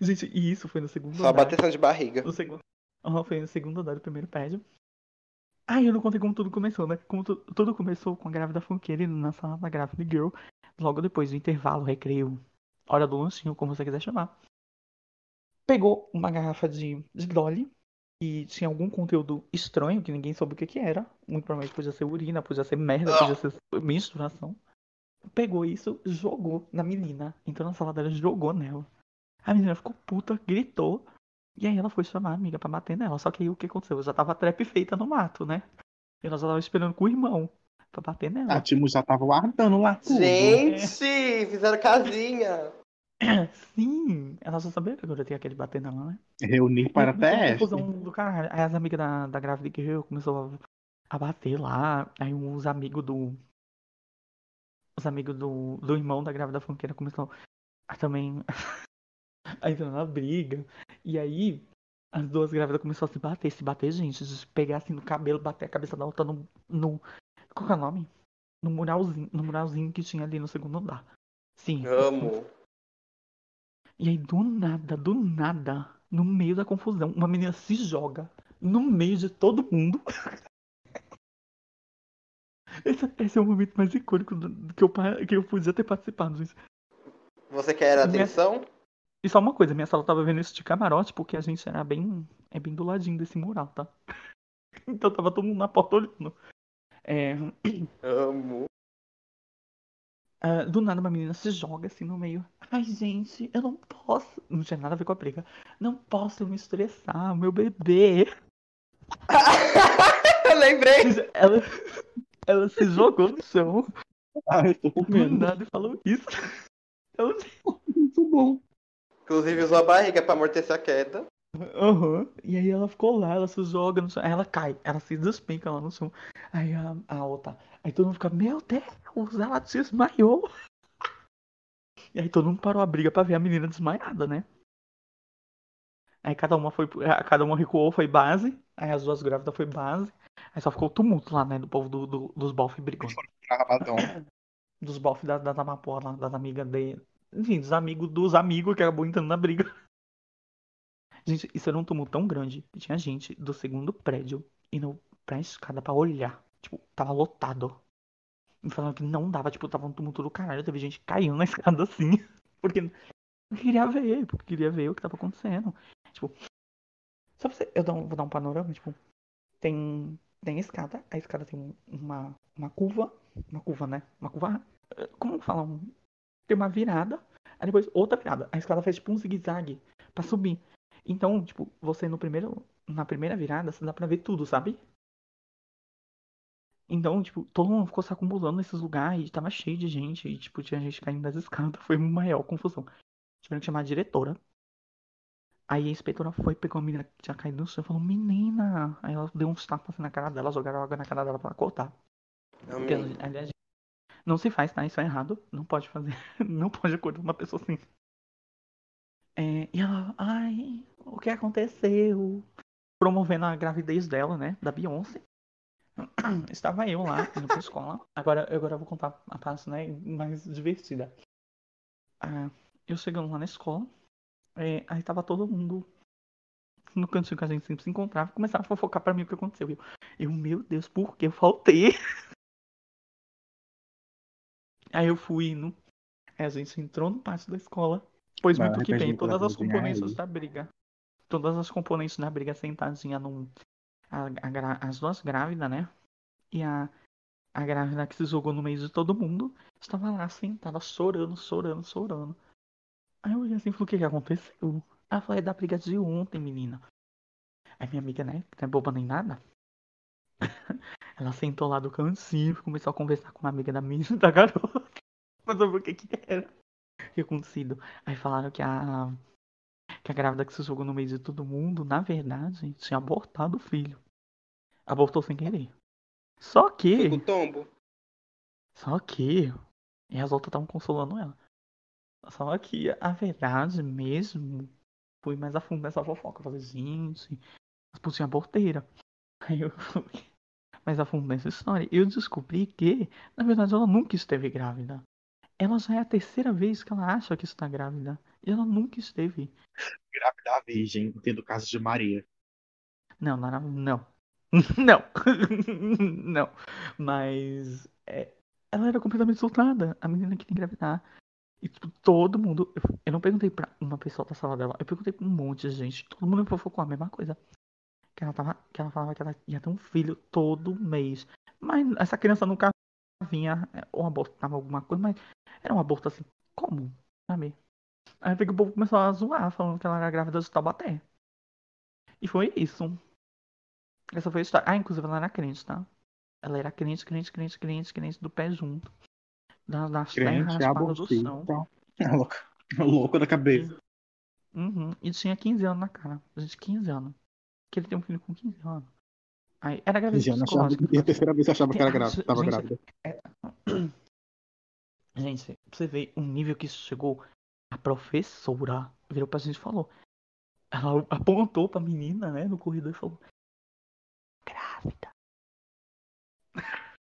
Gente, e isso foi no segundo Só andar. bateção de barriga. No segundo. Aham, foi no segundo andar do primeiro prédio. Ah, eu não contei como tudo começou, né? Como tu- tudo começou com a grávida funkeira indo na sala da grávida girl. Logo depois do intervalo, recreio, hora do lanchinho, como você quiser chamar. Pegou uma garrafa de, de Dolly. E tinha algum conteúdo estranho que ninguém soube o que que era. Muito provavelmente podia ser urina, podia ser merda, podia ser menstruação. Pegou isso, jogou na menina. Entrou na sala dela, jogou nela. A menina ficou puta, gritou. E aí ela foi chamar a amiga pra bater nela. Só que aí o que aconteceu? Já tava trap feita no mato, né? E ela já tava esperando com o irmão pra bater nela. A Timo já tava guardando lá tudo. Gente, fizeram casinha. Sim, ela já sabia que agora tinha aquele bater nela, né? Reunir para E confusão do caralho. Aí as amigas da, da grávida que eu começou a, a bater lá. Aí uns amigos do. Os amigos do, do irmão da grávida funkeira começou a também a entrar na briga. E aí as duas grávidas começaram a se bater, se bater, gente. De pegar assim no cabelo, bater a cabeça da outra no. no qual que é o nome? No muralzinho, no muralzinho que tinha ali no segundo andar. Sim. Amo. E aí, do nada, do nada, no meio da confusão, uma menina se joga no meio de todo mundo. Esse, esse é o momento mais icônico do- que eu, que eu podia ter participado, gente. Você quer Minha- atenção? E só uma coisa, minha sala tava vendo isso de camarote, porque a gente era bem. É bem do ladinho desse mural, tá? Então tava todo mundo na porta olhando. É, Amo. ah, do nada uma menina se joga assim no meio. Ai, gente, eu não posso. Não tinha nada a ver com a briga. Não posso me estressar, meu bebê. Eu lembrei. Ela, ela se jogou no chão, Ai, tô com do medo. nada e falou isso. Ela, Muito bom. Inclusive usou a barriga pra amortecer a queda. Aham. E aí ela ficou lá, ela se joga no chão. Aí ela cai, ela se despenca lá no chão. Aí a, a outra. Aí todo mundo fica, meu Deus, ela desmaiou. E aí todo mundo parou a briga pra ver a menina desmaiada, né? Aí cada uma foi. Cada uma recuou, foi base. Aí as duas grávidas foi base. Aí só ficou o tumulto lá, né? Do povo do, do- dos bofe brigando. Dos bofe da, da Tamapó lá, das amigas dele. Enfim, dos amigos dos amigos que acabou entrando na briga. Gente, isso era um tumulto tão grande que tinha gente do segundo prédio indo pra escada pra olhar. Tipo, tava lotado. Me falando que não dava, tipo, tava um tumulto do caralho. Teve gente caindo na escada assim. Porque queria ver, porque queria ver o que tava acontecendo. Tipo, Só pra você, eu vou dar um panorama, tipo, tem, tem escada, a escada tem um- uma, uma curva, uma curva, né? Uma curva, como fala? Um, tem uma virada, aí depois outra virada. A escada faz tipo um zigue-zague pra subir. Então, tipo, você no primeiro, na primeira virada, você dá pra ver tudo, sabe? Então, tipo, todo mundo ficou se acumulando nesses lugares, e tava cheio de gente, e tipo, tinha gente caindo das escadas, foi uma maior confusão. Tiveram que chamar a diretora. Aí a inspetora foi, pegou a menina que tinha caído no chão e falou, menina! Aí ela deu uns tapas na cara dela, jogaram água na cara dela pra ela cortar. Porque, aliás, não se faz, tá? Isso é errado. Não pode fazer. Não pode acordar uma pessoa assim. É, e ela, ai, o que aconteceu? Promovendo a gravidez dela, né? Da Beyoncé. Estava eu lá, indo pra escola. Agora, agora eu vou contar a parte, né? Mais divertida. Ah, eu chegando lá na escola. é, aí tava todo mundo no cantinho que a gente sempre se encontrava. Começaram a fofocar pra mim o que aconteceu. Eu, eu meu Deus, por que eu faltei? Aí eu fui indo. Aí a gente entrou no pátio da escola. Pois muito que bem, todas as componentes da briga. Todas as componentes da briga sentadinha num. a- a as duas grávidas, né? E a, a grávida que se jogou no meio de todo mundo estava lá sentada, chorando, chorando, chorando. Aí eu olhei assim e falei, o que que aconteceu? Ela falou, é da briga de ontem, menina. Aí minha amiga, né, que não é boba nem nada. Ela sentou lá do cantinho, começou a conversar com uma amiga da menina, da garota. Pra saber o que que era. O que acontecido. Aí falaram que a... Que a grávida que se jogou no meio de todo mundo, na verdade, tinha abortado o filho. Abortou sem querer. Só que... Foi com o tombo. Só que. E as outras estavam consolando ela. Só que a verdade mesmo. Fui mais a fundo nessa fofoca. Eu falei, gente, as putinhas aborteira. Aí eu mais a fundo nessa história. Eu descobri que, na verdade, ela nunca esteve grávida. Ela já é a terceira vez que ela acha que está grávida. E ela nunca esteve. Grávida virgem, tendo caso de Maria. Não, não, não. Não. Não. Mas. é, ela era completamente soltada. A menina queria engravidar. E tipo, todo mundo. Eu, eu não perguntei pra uma pessoa da sala dela. Eu perguntei pra um monte de gente. Todo mundo fofocou a mesma coisa. Que ela, tava, que ela falava que ela ia ter um filho todo mês. Mas essa criança nunca vinha. é, Ou abortava alguma coisa, mas era um aborto assim. Como? Sabe? Aí o povo começou a zoar, falando que ela era grávida de Taubaté. E foi isso. Essa foi a história. Ah, inclusive ela era crente, tá? Ela era crente, crente, crente, crente, crente do pé junto. Da, das terras Crente, raspadas do chão. abortista. É louco. É louco da cabeça. Uhum. E tinha 15 anos na cara. Gente, 15 anos. Que ele tem um filho com 15 anos. Aí, era gravidez psicológica. e a terceira vez eu achava que era grávida. Tava gente, grávida. Gente, pra você ver o nível que isso chegou, a professora virou pra gente e falou. Ela apontou pra menina, né, no corredor e falou: Grávida.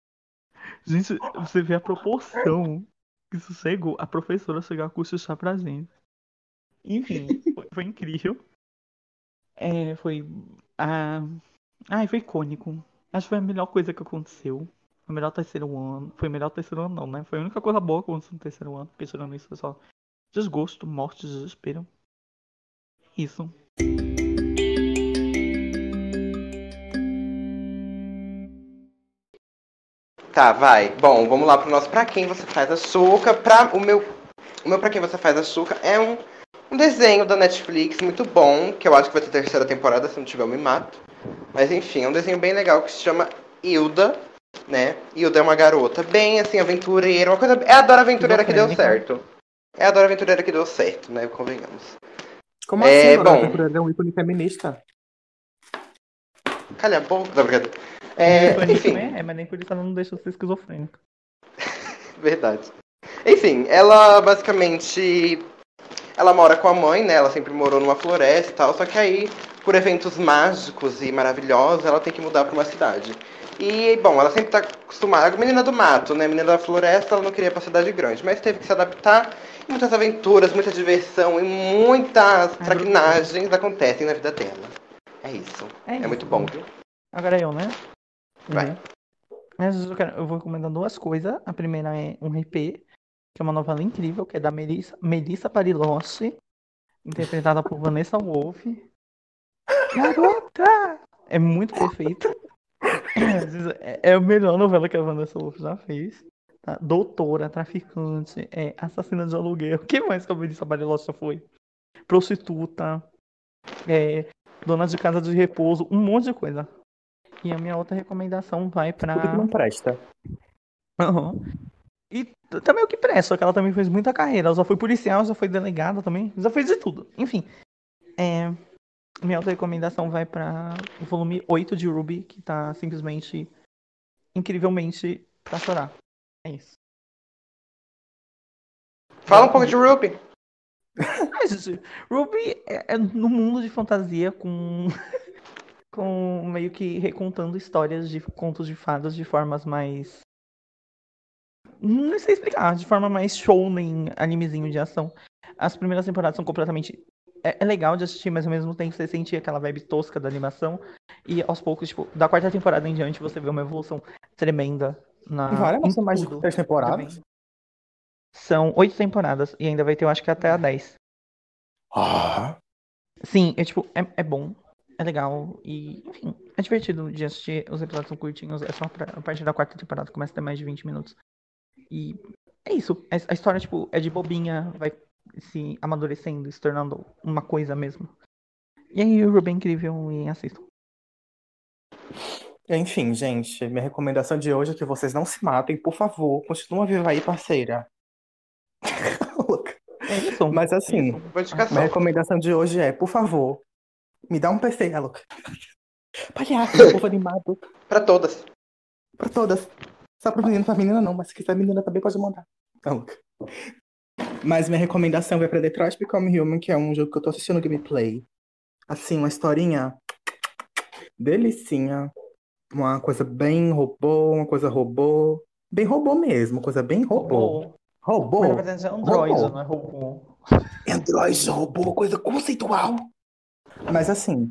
Gente, você vê a proporção que isso chegou. A professora chegou a cochichar pra gente. Enfim, foi, foi incrível. É, foi. Ah, ai, foi icônico. Acho que foi a melhor coisa que aconteceu. Foi o melhor terceiro ano. Foi o melhor terceiro ano, não, né? Foi a única coisa boa que aconteceu no terceiro ano. Porque tirando isso foi só desgosto, morte, desespero. Isso. Tá, vai. Bom, vamos lá pro nosso Pra Quem Você Faz Açúcar. Pra, o, meu, o meu Pra Quem Você Faz Açúcar é um, um desenho da Netflix muito bom, que eu acho que vai ter terceira temporada, se não tiver eu me mato. Mas enfim, é um desenho bem legal que se chama Hilda, né? Hilda é uma garota bem, assim, aventureira, uma coisa... É a Dora Aventureira que deu certo. É a Dora Aventureira que deu certo, né? Convenhamos. Como É, assim, Dora bom. Aventureira é um ícone feminista? Calha a boca, não, brincadeira. É, nisso, enfim. né? É, mas nem por isso ela não deixa eu ser esquizofrênica. Verdade. Enfim, ela basicamente. Ela mora com a mãe, né? Ela sempre morou numa floresta e tal. Só que aí, por eventos mágicos e maravilhosos, ela tem que mudar pra uma cidade. E, bom, ela sempre tá acostumada. Menina do mato, né? Menina da floresta, ela não queria ir pra cidade grande. Mas teve que se adaptar. E muitas aventuras, muita diversão e muitas traquinagens acontecem na vida dela. É isso. É, É isso. muito bom, viu? Agora eu, né? Vai. Uhum. Mas eu, quero- eu vou recomendar duas coisas. A primeira é um RP, que é uma novela incrível, que é da Melissa, Melissa Parilossi, interpretada por Vanessa Wolff. Garota! É muito perfeito. É, é a melhor novela que a Vanessa Wolff já fez. Tá? Doutora, traficante, é, assassina de aluguel. O que mais que a Melissa Barilocha foi? Prostituta, é, dona de casa de repouso, um monte de coisa. E a minha outra recomendação vai pra. Tudo que não presta. Aham. E também o que presta, só que ela também fez muita carreira. Ela já foi policial, já foi delegada também, já fez de tudo. Enfim. É, minha outra recomendação vai para o volume 8 de Ruby, que tá simplesmente incrivelmente pra chorar. É isso. Fala um pouco de Ruby. Ruby é, é no mundo de fantasia com. com meio que recontando histórias de contos de fadas de formas mais. Não sei explicar, de forma mais shounen, animezinho de ação. As primeiras temporadas são completamente. É, é legal de assistir, mas ao mesmo tempo você sente aquela vibe tosca da animação. E aos poucos, tipo, da quarta temporada em diante, você vê uma evolução tremenda na. Vale, mas são mais de três temporadas. São oito temporadas e ainda vai ter, eu acho que até a 10. Ah, Sim, é tipo, é, é bom, é legal e, enfim, é divertido de assistir. Os episódios são curtinhos, é só pra, a partir da quarta temporada começa a ter mais de 20 minutos. E é isso. A, a história, tipo, é de bobinha, vai se amadurecendo, se tornando uma coisa mesmo. E aí, é incrível e assistam. Enfim, gente, minha recomendação de hoje é que vocês não se matem, por favor. Continua viva aí, parceira. É isso. Mas assim, Boa indicação. minha recomendação de hoje é, por favor, me dá um PC, ela. Palhaço, meu povo animado. Pra todas. Pra todas. Só pra menino, pra menina não, mas se quiser menina também pode mandar. Tá louca. Mas minha recomendação vai pra Detroit Become Human, que é um jogo que eu tô assistindo gameplay. Assim, uma historinha delicinha. Uma coisa bem robô, uma coisa robô. Bem robô mesmo, coisa bem robô. Robô. Mas na verdade é Android, Robô. não é robô. Android, robô, coisa conceitual. Mas assim,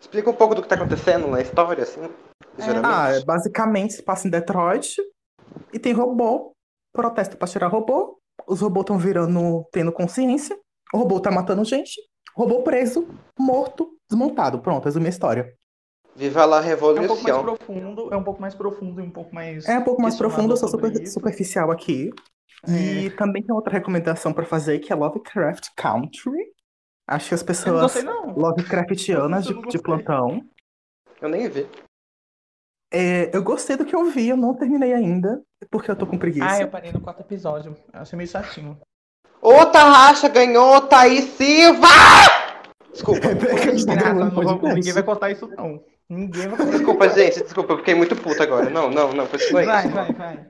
Explica um pouco do que tá acontecendo na história, assim. Geralmente. ah, é basicamente se passa em Detroit e tem robô, protesta pra tirar robô, os robôs estão virando, tendo consciência, o robô tá matando gente, robô preso, morto, desmontado. Pronto, resumi a história. Viva lá a É um pouco mais revolução. profundo, é um pouco mais profundo e um pouco mais. É um pouco mais profundo, eu sou super, superficial aqui. E também tem outra recomendação pra fazer, que é Lovecraft Country. Acho que as não pessoas gostei, não. Lovecraftianas de, não de plantão. Eu nem vi. É, eu gostei do que eu vi, eu não terminei ainda, porque eu tô com preguiça. Ah, eu parei no quarto episódio. Eu achei meio chatinho. Outra racha ganhou, Thaís Silva! Desculpa. Rebeca está Graça, não vou- ninguém vai cortar isso, não. Ninguém vai cortar Desculpa, gente, desculpa, eu fiquei muito puta agora. Não, não, não, continua aí. Vai, vai, vai.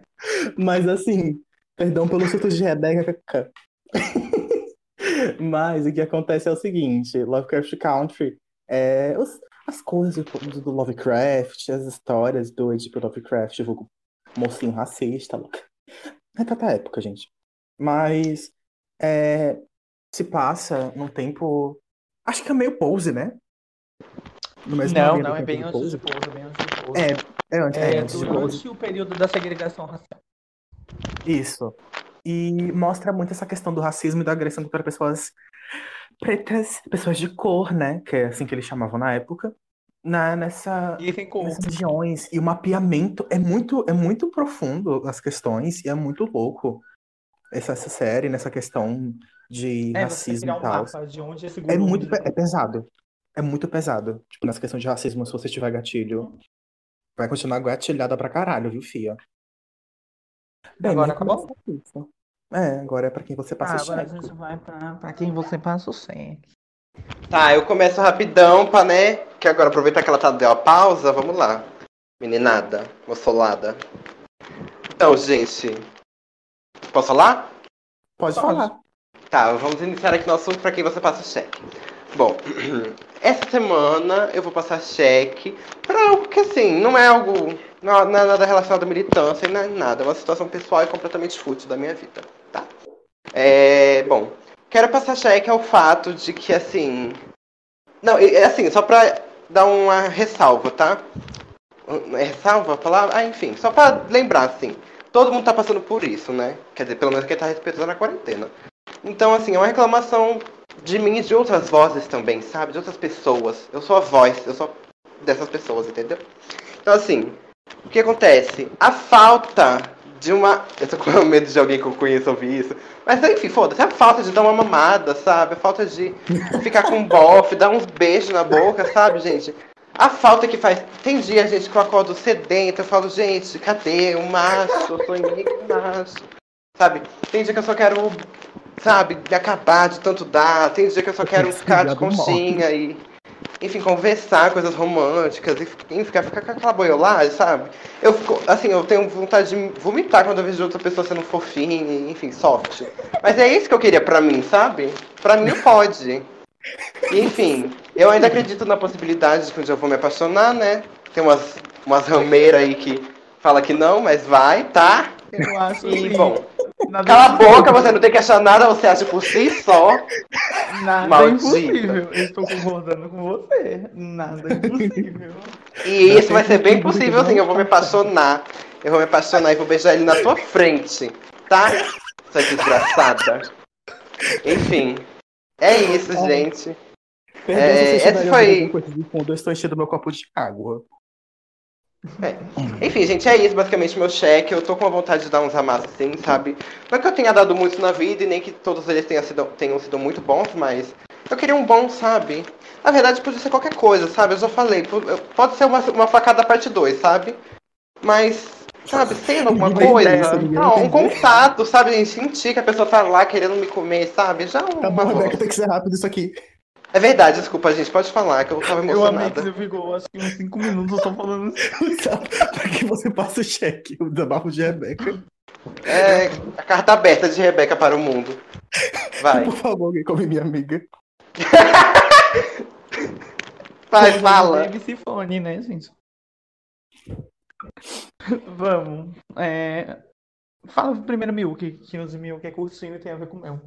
Mas assim, perdão pelo surto de Rebeca. Mas o que acontece é o seguinte: Lovecraft Country é os- as coisas do, do Lovecraft, as histórias do H.P. Lovecraft, vulgo mocinho racista, louca. Retrata a época, gente. Mas é, se passa num tempo. Acho que é meio pose, né? Não, do não, é tempo bem antes de Pose. É bem antes de Pouso. É, é antes, é É antes de Pose. durante o período da segregação racial. Isso. E mostra muito essa questão do racismo e da agressão contra pessoas pretas, pessoas de cor, né? Que é assim que eles chamavam na época. Na, nessa, nessas regiões. E o mapeamento é muito, é muito profundo as questões e é muito louco essa, essa série, nessa questão de É, racismo e um tal. esse É grupo muito pe- é pesado. É muito pesado. Tipo, nessa questão de racismo, se você tiver gatilho, vai continuar gatilhada pra caralho, viu, fia? Bem, Agora acabou? é isso. É, agora é pra quem você passa Ah, o agora a cheque. gente vai pra, pra quem você passa o sexo. Tá, eu começo rapidão pra, né? Que agora aproveitar que ela tá deu a pausa, vamos lá. Meninada, moçolada. Então, gente. Posso falar? Pode Pode. falar. Tá, vamos iniciar aqui no assunto pra quem você passa o cheque. Bom, essa semana eu vou passar cheque pra algo que assim, não é algo. Não, não é nada relacionado à militância, não é nada. É uma situação pessoal e completamente fútil da minha vida. Tá. É. Bom, quero passar cheque ao fato de que assim. Não, é assim, só pra dar uma ressalva, tá? É ressalva a palavra? Ah, enfim, só pra lembrar, assim. Todo mundo tá passando por isso, né? Quer dizer, pelo menos quem tá respeitando a quarentena. Então, assim, é uma reclamação de mim e de outras vozes também, sabe? De outras pessoas. Eu sou a voz, eu sou dessas pessoas, entendeu? Então, assim, o que acontece? A falta de uma. Eu tô com medo de alguém que eu conheça ouvir isso. Mas enfim, foda-se. A falta de dar uma mamada, sabe? A falta de ficar com um bofe, dar uns beijos na boca, sabe, gente? A falta que faz. Tem dia, gente, que eu acordo sedenta, eu falo, gente, cadê o macho? Eu sonhei com o macho. Sabe? Tem dia que eu só quero, sabe, acabar de tanto dar. Tem dia que eu só quero ficar de conchinha e. Enfim, conversar, coisas românticas, enfim, ficar, ficar com aquela boiolagem, sabe? Eu fico, assim, eu tenho vontade de vomitar quando eu vejo outra pessoa sendo fofinha, enfim, soft. Mas é isso que eu queria pra mim, sabe? Pra mim pode. Enfim, eu ainda acredito na possibilidade de que um dia eu vou me apaixonar, né? Tem umas, umas rameiras aí que fala que não, mas vai, tá? Eu acho E, assim, bom, nada cala a boca, você não tem que achar nada, você acha por si só. Nada Maldita. é impossível. Eu estou concordando com você. Nada é impossível. E isso vai ser bem possível, sim. Eu vou me apaixonar. Eu vou me apaixonar e vou beijar ele na tua frente, tá? Sua desgraçada. Enfim. É isso, gente. Perdão É, esse foi- fundo, eu estou enchendo meu copo de água. Enfim, gente, é isso basicamente meu cheque. Eu tô com a vontade de dar uns amassos sim, sabe? Não é que eu tenha dado muito na vida e nem que todos eles tenham sido, tenham sido muito bons, mas eu queria um bom, sabe? Na verdade, podia ser qualquer coisa, sabe? Eu já falei, po- pode ser uma, uma facada parte 2, sabe? Mas, sabe, sendo alguma coisa. ninguém Ah, um contato, sabe? gente? Sentir que a pessoa tá lá querendo me comer, sabe? Já um. Tá bom, Rebeca, tem que ser rápido isso aqui. É verdade, desculpa, gente. Pode falar, que eu tava Eu amei que emocionada. você ficou, acho que uns 5 minutos só falando assim. pra que você passa o cheque, o desabafo de Rebeca. É a carta aberta de Rebeca para o mundo. Vai. Por favor, alguém come minha amiga. Vai, fala. Deve fone, né, gente? Vamos. É... Fala primeiro mil, que 15 mil que é curtinho e tem a ver com o meu.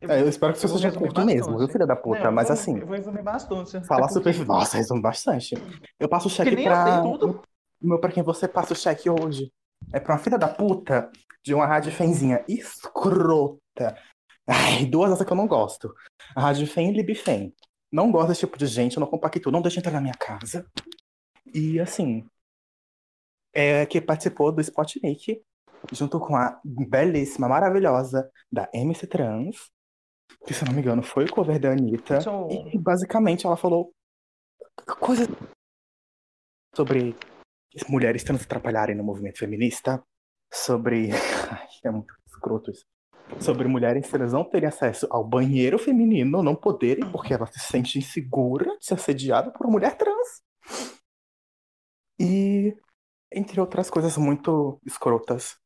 É, eu espero que você seja curto mesmo, viu, filha da puta? Não, eu Mas vou- assim, Eu vou resumir bastante. falar É super. Nossa, resume bastante. Eu passo o cheque eu pra. tudo. Meu pra quem você passa o cheque hoje. É pra uma filha da puta de uma rádio fenzinha escrota. Ai, duas dessas que eu não gosto. A Rádio Fen e Libfen. Não gosto desse tipo de gente, eu não compacto, não deixa entrar na minha casa. E assim, é que participou do Spotnik, junto com a belíssima, maravilhosa da MC Trans, que se eu não me engano foi o cover da Anitta. Show. E basicamente ela falou coisas sobre mulheres trans atrapalharem no movimento feminista, sobre. Ai, é muito escroto isso. Sobre mulheres trans não terem acesso ao banheiro feminino, não poderem, porque ela se sente insegura de ser assediada por uma mulher trans. E entre outras coisas muito escrotas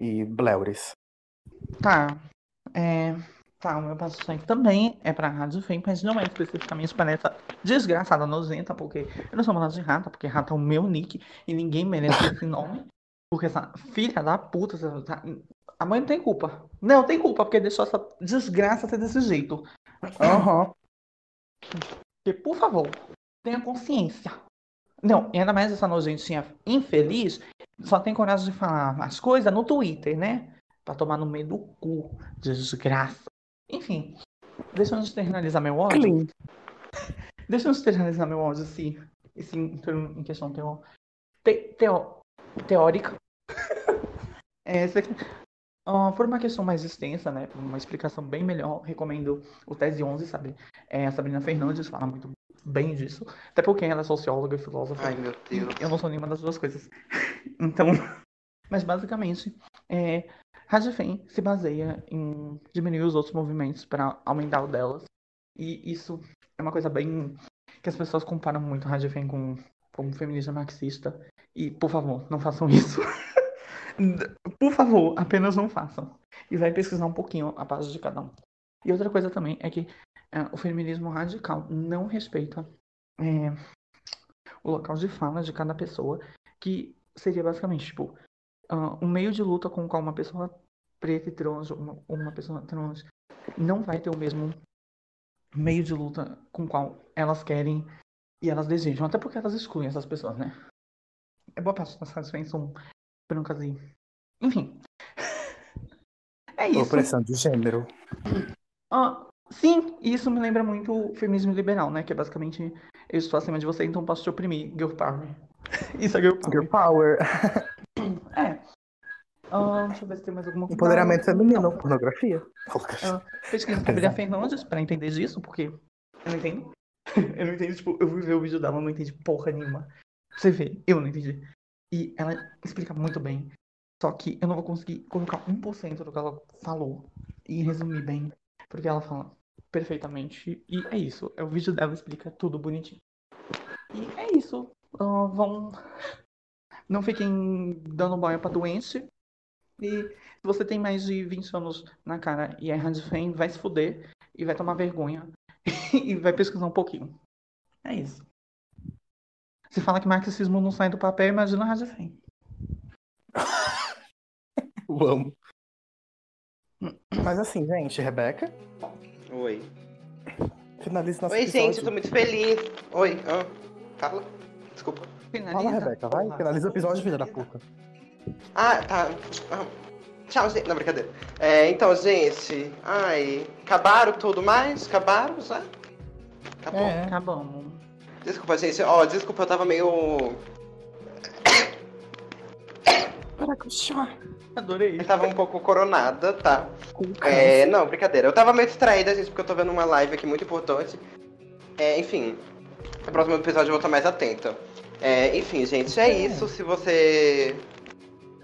e bleures. Tá. É... Tá, o meu passo sangue também é pra Rádio Fem, mas não é especificamente para essa desgraçada nojenta, porque eu não sou mandada de rata, porque rata é o meu nick e ninguém merece esse nome. Porque essa filha da puta, essa- tá- a mãe não tem culpa. Não, tem culpa, porque deixou essa desgraça ser desse jeito. Aham. Porque, por favor, tenha consciência. Não, e ainda mais essa nojentinha infeliz, só tem coragem de falar as coisas no Twitter, né? Pra tomar no meio do cu. Desgraça. Enfim, deixa eu externalizar meu ódio. Clean. Deixa eu externalizar meu ódio, se, se entrou em questão teo, te, teo, teórica. É, ah, por uma questão mais extensa, né? Por uma explicação bem melhor, recomendo o Tese 11, sabe? É, a Sabrina Fernandes fala muito bem disso. Até porque ela é socióloga e filósofa. Ai, meu Deus. Eu não sou nenhuma das duas coisas. Então, mas basicamente, é, Rádio Fem se baseia em diminuir os outros movimentos para aumentar o delas. E isso é uma coisa bem que as pessoas comparam muito a Rádio Fem com, o feminismo marxista. E, por favor, não façam isso. por favor, apenas não façam. E vai pesquisar um pouquinho a base de cada um. E outra coisa também é que é, o feminismo radical não respeita é, o local de fala de cada pessoa, que seria basicamente, tipo, ah, um meio de luta com o qual uma pessoa preta e trans, ou uma, uma pessoa trans, não vai ter o mesmo meio de luta com o qual elas querem e elas desejam, até porque elas excluem essas pessoas, né? É boa parte das razões são brancas e... Enfim. É isso. Opressão de gênero. Ah, Sim, isso me lembra muito o feminismo liberal, né? Que é basicamente eu estou acima de você, então posso te oprimir. Girl power. Isso é girl power. Girl Power. É. Ah, deixa eu ver se tem mais alguma coisa. Empoderamento feminino. não. Pornografia. Ah, pesquisa sobre a Fernandes pra entender disso, porque eu não entendo. eu não entendo, tipo, eu fui ver o vídeo dela, eu não entendi porra nenhuma. Você vê, eu não entendi. E ela explica muito bem. Só que eu não vou conseguir colocar 1% do que ela falou e resumir bem. Porque ela fala perfeitamente. E é isso. É o vídeo dela explica tudo bonitinho. E é isso. Ah, vão. Não fiquem dando boia pra doente. E se você tem mais de 20 anos na cara e é handfan, vai se fuder e vai tomar vergonha e vai pesquisar um pouquinho. É isso. Se fala que marxismo não sai do papel, imagina handfan. Vamos. Mas assim, gente, Rebeca, Oi. finaliza nosso Oi, episódio. gente, eu tô muito feliz. Oi, ah, fala. Desculpa. Fala, Rebeca, vai. Finaliza o episódio, filha da puta. Ah, tá. Ah, Tchau, gente. Não, brincadeira. É, então, gente. Ai, acabaram tudo mais? Acabaram já? Acabou. É. Acabamos. Desculpa, gente. Ó, desculpa, eu tava meio. Para com o chá. Adorei. Eu tava um pouco coronada, tá? É, não, brincadeira. Eu tava meio distraída, gente, porque eu tô vendo uma live aqui muito importante. É, enfim, no próximo episódio eu vou estar mais atenta. É, enfim, gente, é isso. Se você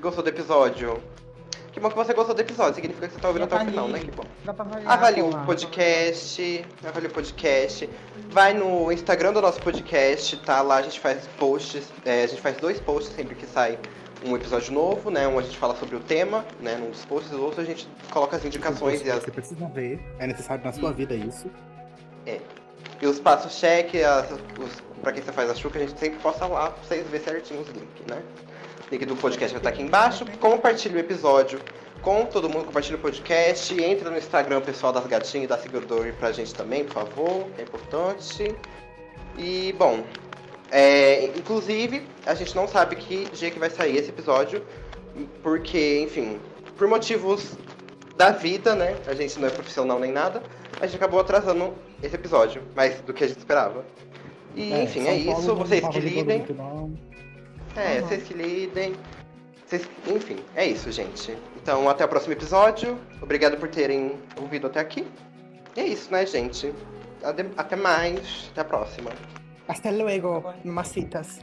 gostou do episódio, que bom que você gostou do episódio. Significa que você tá ouvindo até o final, né? Que bom. Dá pra avaliar, Avalie o podcast, avalie o podcast. Vai no Instagram do nosso podcast, tá? Lá a gente faz posts, é, a gente faz dois posts sempre que sai um episódio novo, né? Um a gente fala sobre o tema, né? Num dos posts, o outro a gente coloca as indicações e, as, Você precisa ver, é necessário na sua vida isso. e os passos check, as, os, pra quem você faz a chuca, a gente sempre posta lá pra vocês verem certinho os links, né? Link do podcast vai estar aqui embaixo. Compartilhe o episódio com todo mundo, compartilhe o podcast. Entra no Instagram pessoal das gatinhas e da seguidora pra gente também, por favor, é importante. E, bom, é, inclusive, a gente não sabe que dia que vai sair esse episódio, porque, enfim, por motivos da vida, né? A gente não é profissional nem nada, a gente acabou atrasando esse episódio, mais do que a gente esperava. E, enfim, é São Paulo isso, vocês que lidem. É, Uhum. vocês que lidem. Vocês- Enfim, é isso, gente. Então, até o próximo episódio. Obrigado por terem ouvido até aqui. E é isso, né, gente? Até mais. Até a próxima. Hasta luego, mamacitas.